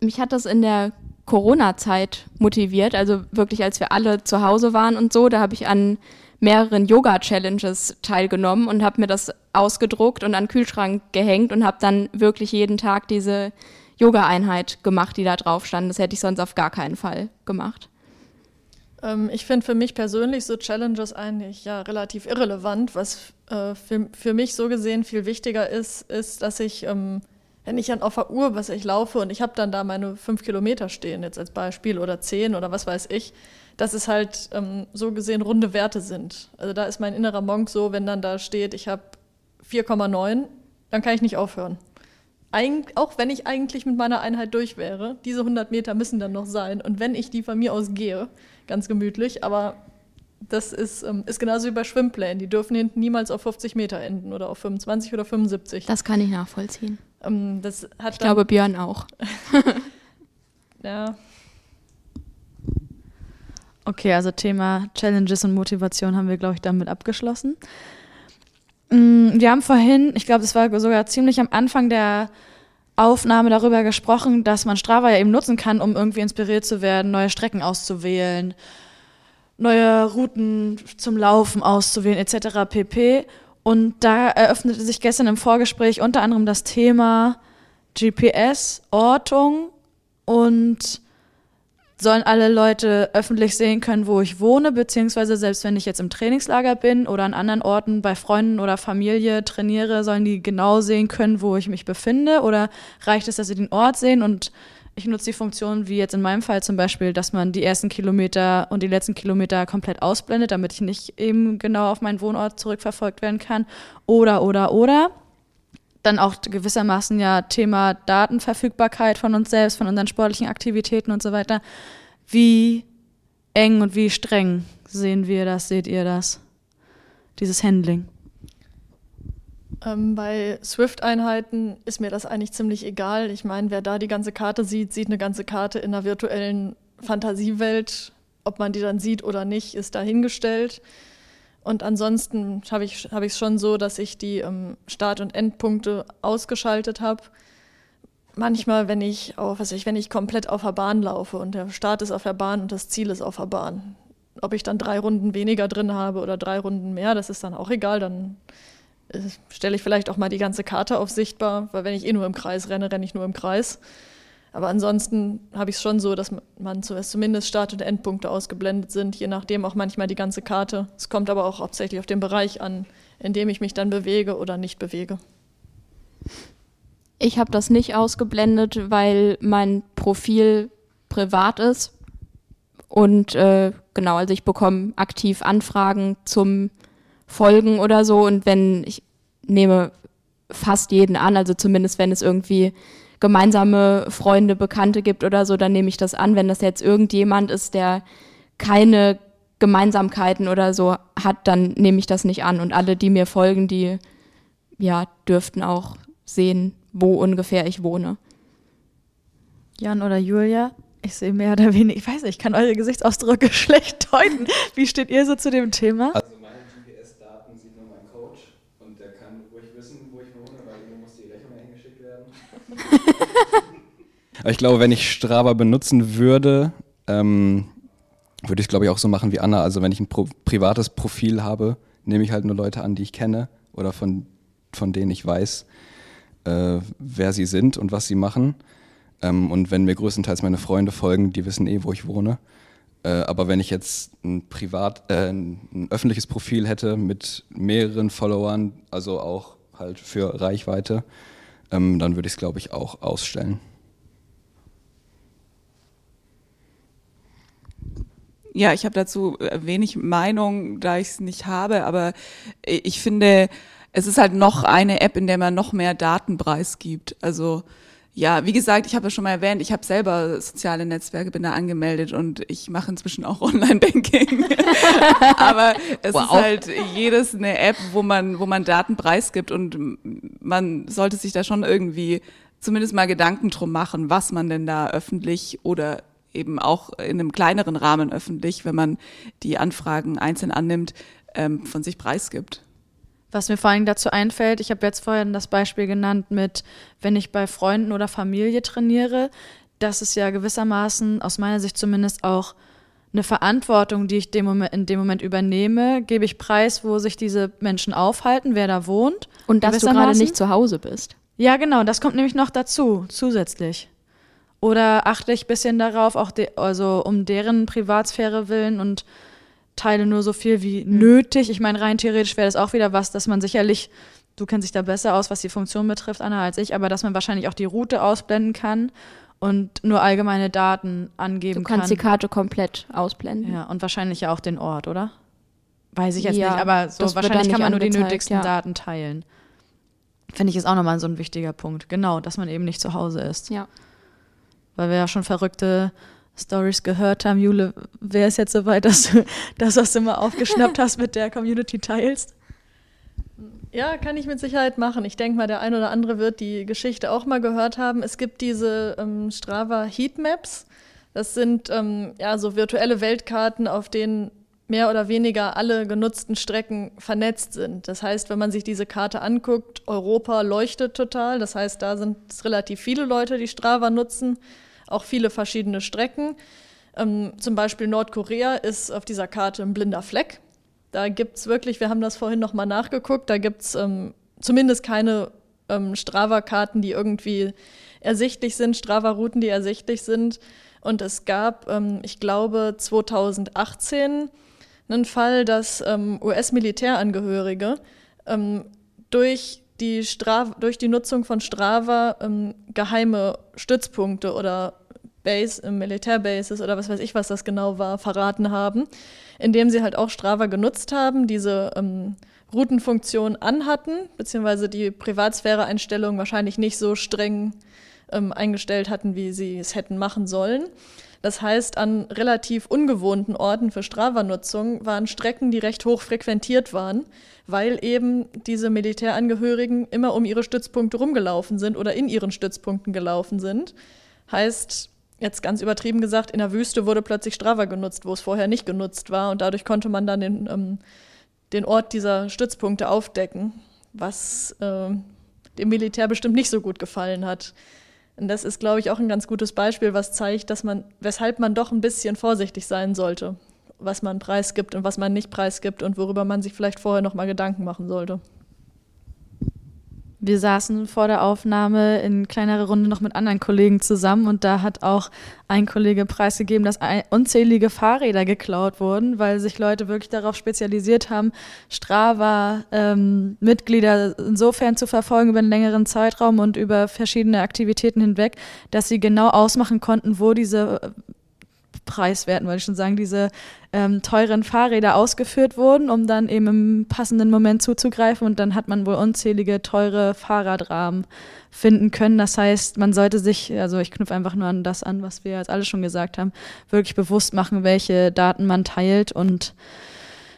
mich hat das in der Corona-Zeit motiviert, also wirklich als wir alle zu Hause waren und so, da habe ich an mehreren Yoga-Challenges teilgenommen und habe mir das ausgedruckt und an den Kühlschrank gehängt und habe dann wirklich jeden Tag diese Yoga-Einheit gemacht, die da drauf stand. Das hätte ich sonst auf gar keinen Fall gemacht. Ähm, ich finde für mich persönlich so Challenges eigentlich ja relativ irrelevant. Was äh, für, für mich so gesehen viel wichtiger ist, ist, dass ich, ähm, wenn ich dann auf der Uhr, was ich laufe und ich habe dann da meine fünf Kilometer stehen, jetzt als Beispiel, oder zehn oder was weiß ich, dass es halt ähm, so gesehen runde Werte sind. Also da ist mein innerer Monk so, wenn dann da steht, ich habe 4,9, dann kann ich nicht aufhören. Eig auch wenn ich eigentlich mit meiner Einheit durch wäre, diese 100 Meter müssen dann noch sein. Und wenn ich die von mir aus gehe, ganz gemütlich, aber das ist, ähm, ist genauso wie bei Schwimmplänen. Die dürfen hinten niemals auf 50 Meter enden oder auf 25 oder 75. Das kann ich nachvollziehen. Ähm, das hat ich glaube, Björn auch. ja, Okay, also Thema Challenges und Motivation haben wir, glaube ich, damit abgeschlossen. Mm, wir haben vorhin, ich glaube, es war sogar ziemlich am Anfang der Aufnahme darüber gesprochen, dass man Strava ja eben nutzen kann, um irgendwie inspiriert zu werden, neue Strecken auszuwählen, neue Routen zum Laufen auszuwählen, etc. pp. Und da eröffnete sich gestern im Vorgespräch unter anderem das Thema GPS, Ortung und sollen alle Leute öffentlich sehen können, wo ich wohne, beziehungsweise selbst wenn ich jetzt im Trainingslager bin oder an anderen Orten bei Freunden oder Familie trainiere, sollen die genau sehen können, wo ich mich befinde? Oder reicht es, dass sie den Ort sehen und ich nutze die Funktion, wie jetzt in meinem Fall zum Beispiel, dass man die ersten Kilometer und die letzten Kilometer komplett ausblendet, damit ich nicht eben genau auf meinen Wohnort zurückverfolgt werden kann. Oder, oder, oder dann auch gewissermaßen ja Thema Datenverfügbarkeit von uns selbst, von unseren sportlichen Aktivitäten und so weiter. Wie eng und wie streng sehen wir das, seht ihr das, dieses Handling? Ähm, bei Swift-Einheiten ist mir das eigentlich ziemlich egal. Ich meine, wer da die ganze Karte sieht, sieht eine ganze Karte in einer virtuellen Fantasiewelt. Ob man die dann sieht oder nicht, ist dahingestellt. Und ansonsten habe ich es hab schon so, dass ich die ähm, Start- und Endpunkte ausgeschaltet habe. Manchmal, wenn ich, auf, was ich, wenn ich komplett auf der Bahn laufe und der Start ist auf der Bahn und das Ziel ist auf der Bahn. Ob ich dann drei Runden weniger drin habe oder drei Runden mehr, das ist dann auch egal. Dann äh, stelle ich vielleicht auch mal die ganze Karte auf sichtbar, weil wenn ich eh nur im Kreis renne, renne ich nur im Kreis. Aber ansonsten habe ich es schon so, dass man zumindest Start- und Endpunkte ausgeblendet sind, je nachdem auch manchmal die ganze Karte. Es kommt aber auch hauptsächlich auf den Bereich an, in dem ich mich dann bewege oder nicht bewege. Ich habe das nicht ausgeblendet, weil mein Profil privat ist. Und äh, genau, also ich bekomme aktiv Anfragen zum Folgen oder so. Und wenn ich nehme fast jeden an, also zumindest wenn es irgendwie gemeinsame Freunde, Bekannte gibt oder so, dann nehme ich das an. Wenn das jetzt irgendjemand ist, der keine Gemeinsamkeiten oder so hat, dann nehme ich das nicht an. Und alle, die mir folgen, die ja dürften auch sehen, wo ungefähr ich wohne. Jan oder Julia, ich sehe mehr oder weniger, ich weiß nicht, ich kann eure Gesichtsausdrücke schlecht deuten. Wie steht ihr so zu dem Thema? Also meine GPS-Daten sieht nur mein Coach und der kann ruhig wissen, wo ich wohne, weil mir muss die Rechnung eingeschickt werden. Aber ich glaube, wenn ich Strava benutzen würde, ähm, würde ich es, glaube ich, auch so machen wie Anna. Also wenn ich ein pro privates Profil habe, nehme ich halt nur Leute an, die ich kenne oder von, von denen ich weiß, äh, wer sie sind und was sie machen. Ähm, und wenn mir größtenteils meine Freunde folgen, die wissen eh, wo ich wohne. Äh, aber wenn ich jetzt ein privat, äh, ein öffentliches Profil hätte mit mehreren Followern, also auch halt für Reichweite, ähm, dann würde ich es, glaube ich, auch ausstellen. Ja, ich habe dazu äh, wenig Meinung, da ich es nicht habe, aber ich finde, es ist halt noch eine App, in der man noch mehr Daten preisgibt. Also ja, wie gesagt, ich habe ja schon mal erwähnt, ich habe selber soziale Netzwerke, bin da angemeldet und ich mache inzwischen auch Online-Banking. Aber es wow. ist halt jedes eine App, wo man, wo man Daten preisgibt und man sollte sich da schon irgendwie zumindest mal Gedanken drum machen, was man denn da öffentlich oder eben auch in einem kleineren Rahmen öffentlich, wenn man die Anfragen einzeln annimmt, ähm, von sich preisgibt. Was mir vor allem dazu einfällt, ich habe jetzt vorhin das Beispiel genannt mit, wenn ich bei Freunden oder Familie trainiere, das ist ja gewissermaßen, aus meiner Sicht zumindest, auch eine Verantwortung, die ich dem Moment, in dem Moment übernehme. Gebe ich preis, wo sich diese Menschen aufhalten, wer da wohnt. Und dass du gerade nicht zu Hause bist. Ja, genau, das kommt nämlich noch dazu, zusätzlich. Oder achte ich ein bisschen darauf, auch de, also um deren Privatsphäre willen und teile nur so viel wie mhm. nötig. Ich meine, rein theoretisch wäre das auch wieder was, dass man sicherlich, du kennst dich da besser aus, was die Funktion betrifft, Anna, als ich, aber dass man wahrscheinlich auch die Route ausblenden kann und nur allgemeine Daten angeben kann. Du kannst kann. die Karte komplett ausblenden. Ja, und wahrscheinlich ja auch den Ort, oder? Weiß ich jetzt ja, nicht, aber so wahrscheinlich kann man nur die nötigsten ja. Daten teilen. Finde ich ist auch nochmal so ein wichtiger Punkt. Genau, dass man eben nicht zu Hause ist. Ja. Weil wir ja schon verrückte Stories gehört haben. Jule, wer ist jetzt soweit, dass du das, was du mal aufgeschnappt hast, mit der Community teilst? Ja, kann ich mit Sicherheit machen. Ich denke mal, der ein oder andere wird die Geschichte auch mal gehört haben. Es gibt diese ähm, Strava Heatmaps. Das sind ähm, ja so virtuelle Weltkarten, auf denen mehr oder weniger alle genutzten Strecken vernetzt sind. Das heißt, wenn man sich diese Karte anguckt, Europa leuchtet total. Das heißt, da sind es relativ viele Leute, die Strava nutzen, auch viele verschiedene Strecken. Ähm, zum Beispiel Nordkorea ist auf dieser Karte ein blinder Fleck. Da gibt es wirklich, wir haben das vorhin nochmal nachgeguckt, da gibt es ähm, zumindest keine ähm, Strava-Karten, die irgendwie ersichtlich sind, Strava-Routen, die ersichtlich sind. Und es gab, ähm, ich glaube, 2018 einen Fall, dass ähm, US-Militärangehörige ähm, durch die, durch die Nutzung von Strava ähm, geheime Stützpunkte oder Base, äh, Militärbases oder was weiß ich, was das genau war, verraten haben, indem sie halt auch Strava genutzt haben, diese ähm, Routenfunktion anhatten, beziehungsweise die Privatsphäre-Einstellungen wahrscheinlich nicht so streng ähm, eingestellt hatten, wie sie es hätten machen sollen. Das heißt, an relativ ungewohnten Orten für Strava-Nutzung waren Strecken, die recht hoch frequentiert waren, weil eben diese Militärangehörigen immer um ihre Stützpunkte rumgelaufen sind oder in ihren Stützpunkten gelaufen sind. Heißt, jetzt ganz übertrieben gesagt, in der Wüste wurde plötzlich Strava genutzt, wo es vorher nicht genutzt war. Und dadurch konnte man dann den, ähm, den Ort dieser Stützpunkte aufdecken, was äh, dem Militär bestimmt nicht so gut gefallen hat. Und das ist, glaube ich, auch ein ganz gutes Beispiel, was zeigt, dass man, weshalb man doch ein bisschen vorsichtig sein sollte, was man preisgibt und was man nicht preisgibt und worüber man sich vielleicht vorher noch mal Gedanken machen sollte. Wir saßen vor der Aufnahme in kleinerer Runde noch mit anderen Kollegen zusammen und da hat auch ein Kollege preisgegeben, dass unzählige Fahrräder geklaut wurden, weil sich Leute wirklich darauf spezialisiert haben, Strava-Mitglieder ähm, insofern zu verfolgen über einen längeren Zeitraum und über verschiedene Aktivitäten hinweg, dass sie genau ausmachen konnten, wo diese preiswerten, wollte ich schon sagen, diese ähm, teuren Fahrräder ausgeführt wurden, um dann eben im passenden Moment zuzugreifen. Und dann hat man wohl unzählige teure Fahrradrahmen finden können. Das heißt, man sollte sich, also ich knüpfe einfach nur an das an, was wir jetzt alle schon gesagt haben, wirklich bewusst machen, welche Daten man teilt und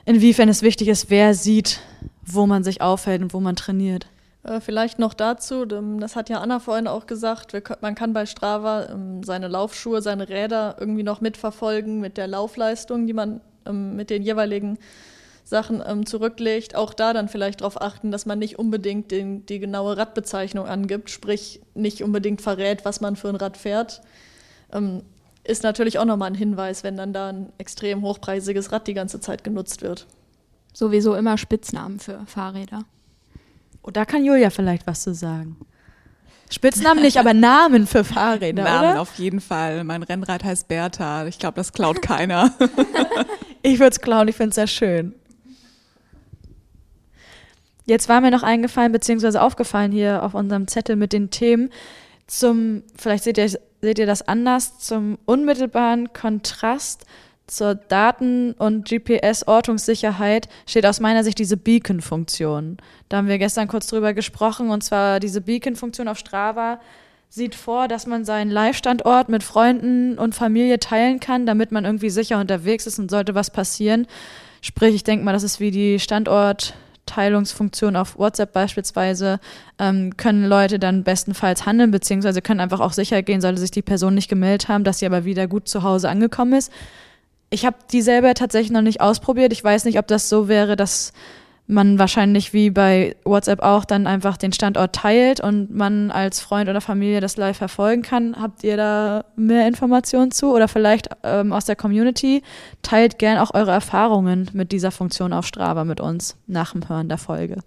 inwiefern es wichtig ist, wer sieht, wo man sich aufhält und wo man trainiert. Äh, vielleicht noch dazu, das hat ja Anna vorhin auch gesagt, man kann bei Strava ähm, seine Laufschuhe, seine Räder irgendwie noch mitverfolgen mit der Laufleistung, die man ähm, mit den jeweiligen Sachen ähm, zurücklegt. Auch da dann vielleicht darauf achten, dass man nicht unbedingt den, die genaue Radbezeichnung angibt, sprich nicht unbedingt verrät, was man für ein Rad fährt. Ist natürlich auch nochmal ein Hinweis, wenn dann da ein extrem hochpreisiges Rad die ganze Zeit genutzt wird. Sowieso immer Spitznamen für Fahrräder. Oh, da kann Julia vielleicht was zu sagen. Spitznamen nicht, aber Namen für Fahrräder, Namen oder? auf jeden Fall. Mein Rennrad heißt Bertha. Ich glaube, das klaut keiner. ich würde es klauen, ich finde es sehr schön. Jetzt war mir noch eingefallen, beziehungsweise aufgefallen hier auf unserem Zettel mit den Themen zum, vielleicht seht ihr, seht ihr das anders, zum unmittelbaren Kontrast zur Daten- und GPS-Ortungssicherheit steht aus meiner Sicht diese Beacon-Funktion. Da haben wir gestern kurz drüber gesprochen und zwar diese Beacon-Funktion auf Strava sieht vor, dass man seinen Live-Standort mit Freunden und Familie teilen kann, damit man irgendwie sicher unterwegs ist und sollte was passieren. Sprich, ich denke mal, das ist wie die Standortteilungsfunktion auf WhatsApp beispielsweise, ähm, können Leute dann bestenfalls handeln, beziehungsweise können einfach auch sicher gehen, sollte sich die Person nicht gemeldet haben, dass sie aber wieder gut zu Hause angekommen ist. Ich habe die selber tatsächlich noch nicht ausprobiert. Ich weiß nicht, ob das so wäre, dass man wahrscheinlich wie bei WhatsApp auch dann einfach den Standort teilt und man als Freund oder Familie das live verfolgen kann. Habt ihr da mehr Informationen zu oder vielleicht ähm, aus der Community? Teilt gern auch eure Erfahrungen mit dieser Funktion auf Strava mit uns nach dem Hören der Folge.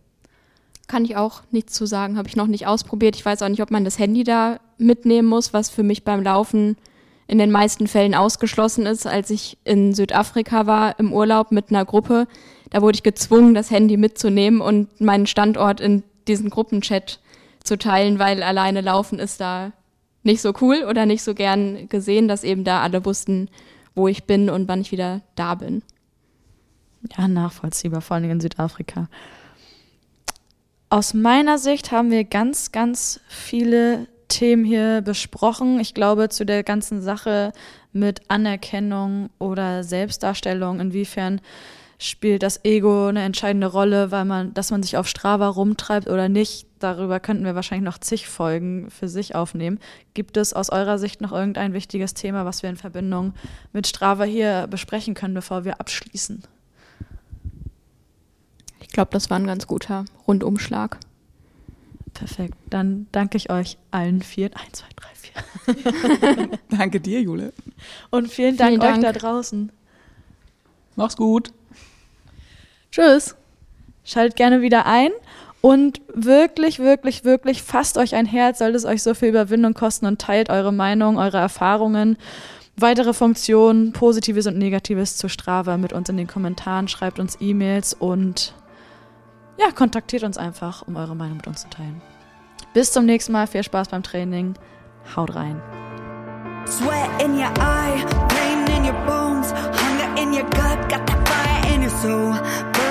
Kann ich auch nichts zu sagen, habe ich noch nicht ausprobiert. Ich weiß auch nicht, ob man das Handy da mitnehmen muss, was für mich beim Laufen in den meisten Fällen ausgeschlossen ist. Als ich in Südafrika war im Urlaub mit einer Gruppe, da wurde ich gezwungen, das Handy mitzunehmen und meinen Standort in diesen Gruppenchat zu teilen, weil alleine laufen ist da nicht so cool oder nicht so gern gesehen, dass eben da alle wussten, wo ich bin und wann ich wieder da bin. Ja, nachvollziehbar, vor allem in Südafrika. Aus meiner Sicht haben wir ganz, ganz viele Themen hier besprochen. Ich glaube, zu der ganzen Sache mit Anerkennung oder Selbstdarstellung, inwiefern spielt das Ego eine entscheidende Rolle, weil man, dass man sich auf Strava rumtreibt oder nicht. Darüber könnten wir wahrscheinlich noch zig Folgen für sich aufnehmen. Gibt es aus eurer Sicht noch irgendein wichtiges Thema, was wir in Verbindung mit Strava hier besprechen können, bevor wir abschließen? Ich glaube, das war ein ganz guter Rundumschlag. Perfekt. Dann danke ich euch allen vielen. Eins, zwei, drei, vier. danke dir, Jule. Und vielen Dank, vielen Dank euch da draußen. Mach's gut. Tschüss. Schaltet gerne wieder ein und wirklich, wirklich, wirklich fasst euch ein Herz, sollte es euch so viel Überwindung kosten und teilt eure Meinung, eure Erfahrungen, weitere Funktionen, Positives und Negatives zu Strava mit uns in den Kommentaren, schreibt uns E-Mails und ja, kontaktiert uns einfach, um eure Meinung mit uns zu teilen. Bis zum nächsten Mal, viel Spaß beim Training, haut rein. Sweat in your eye, pain in your bones, hunger in your gut, got that fire in your soul.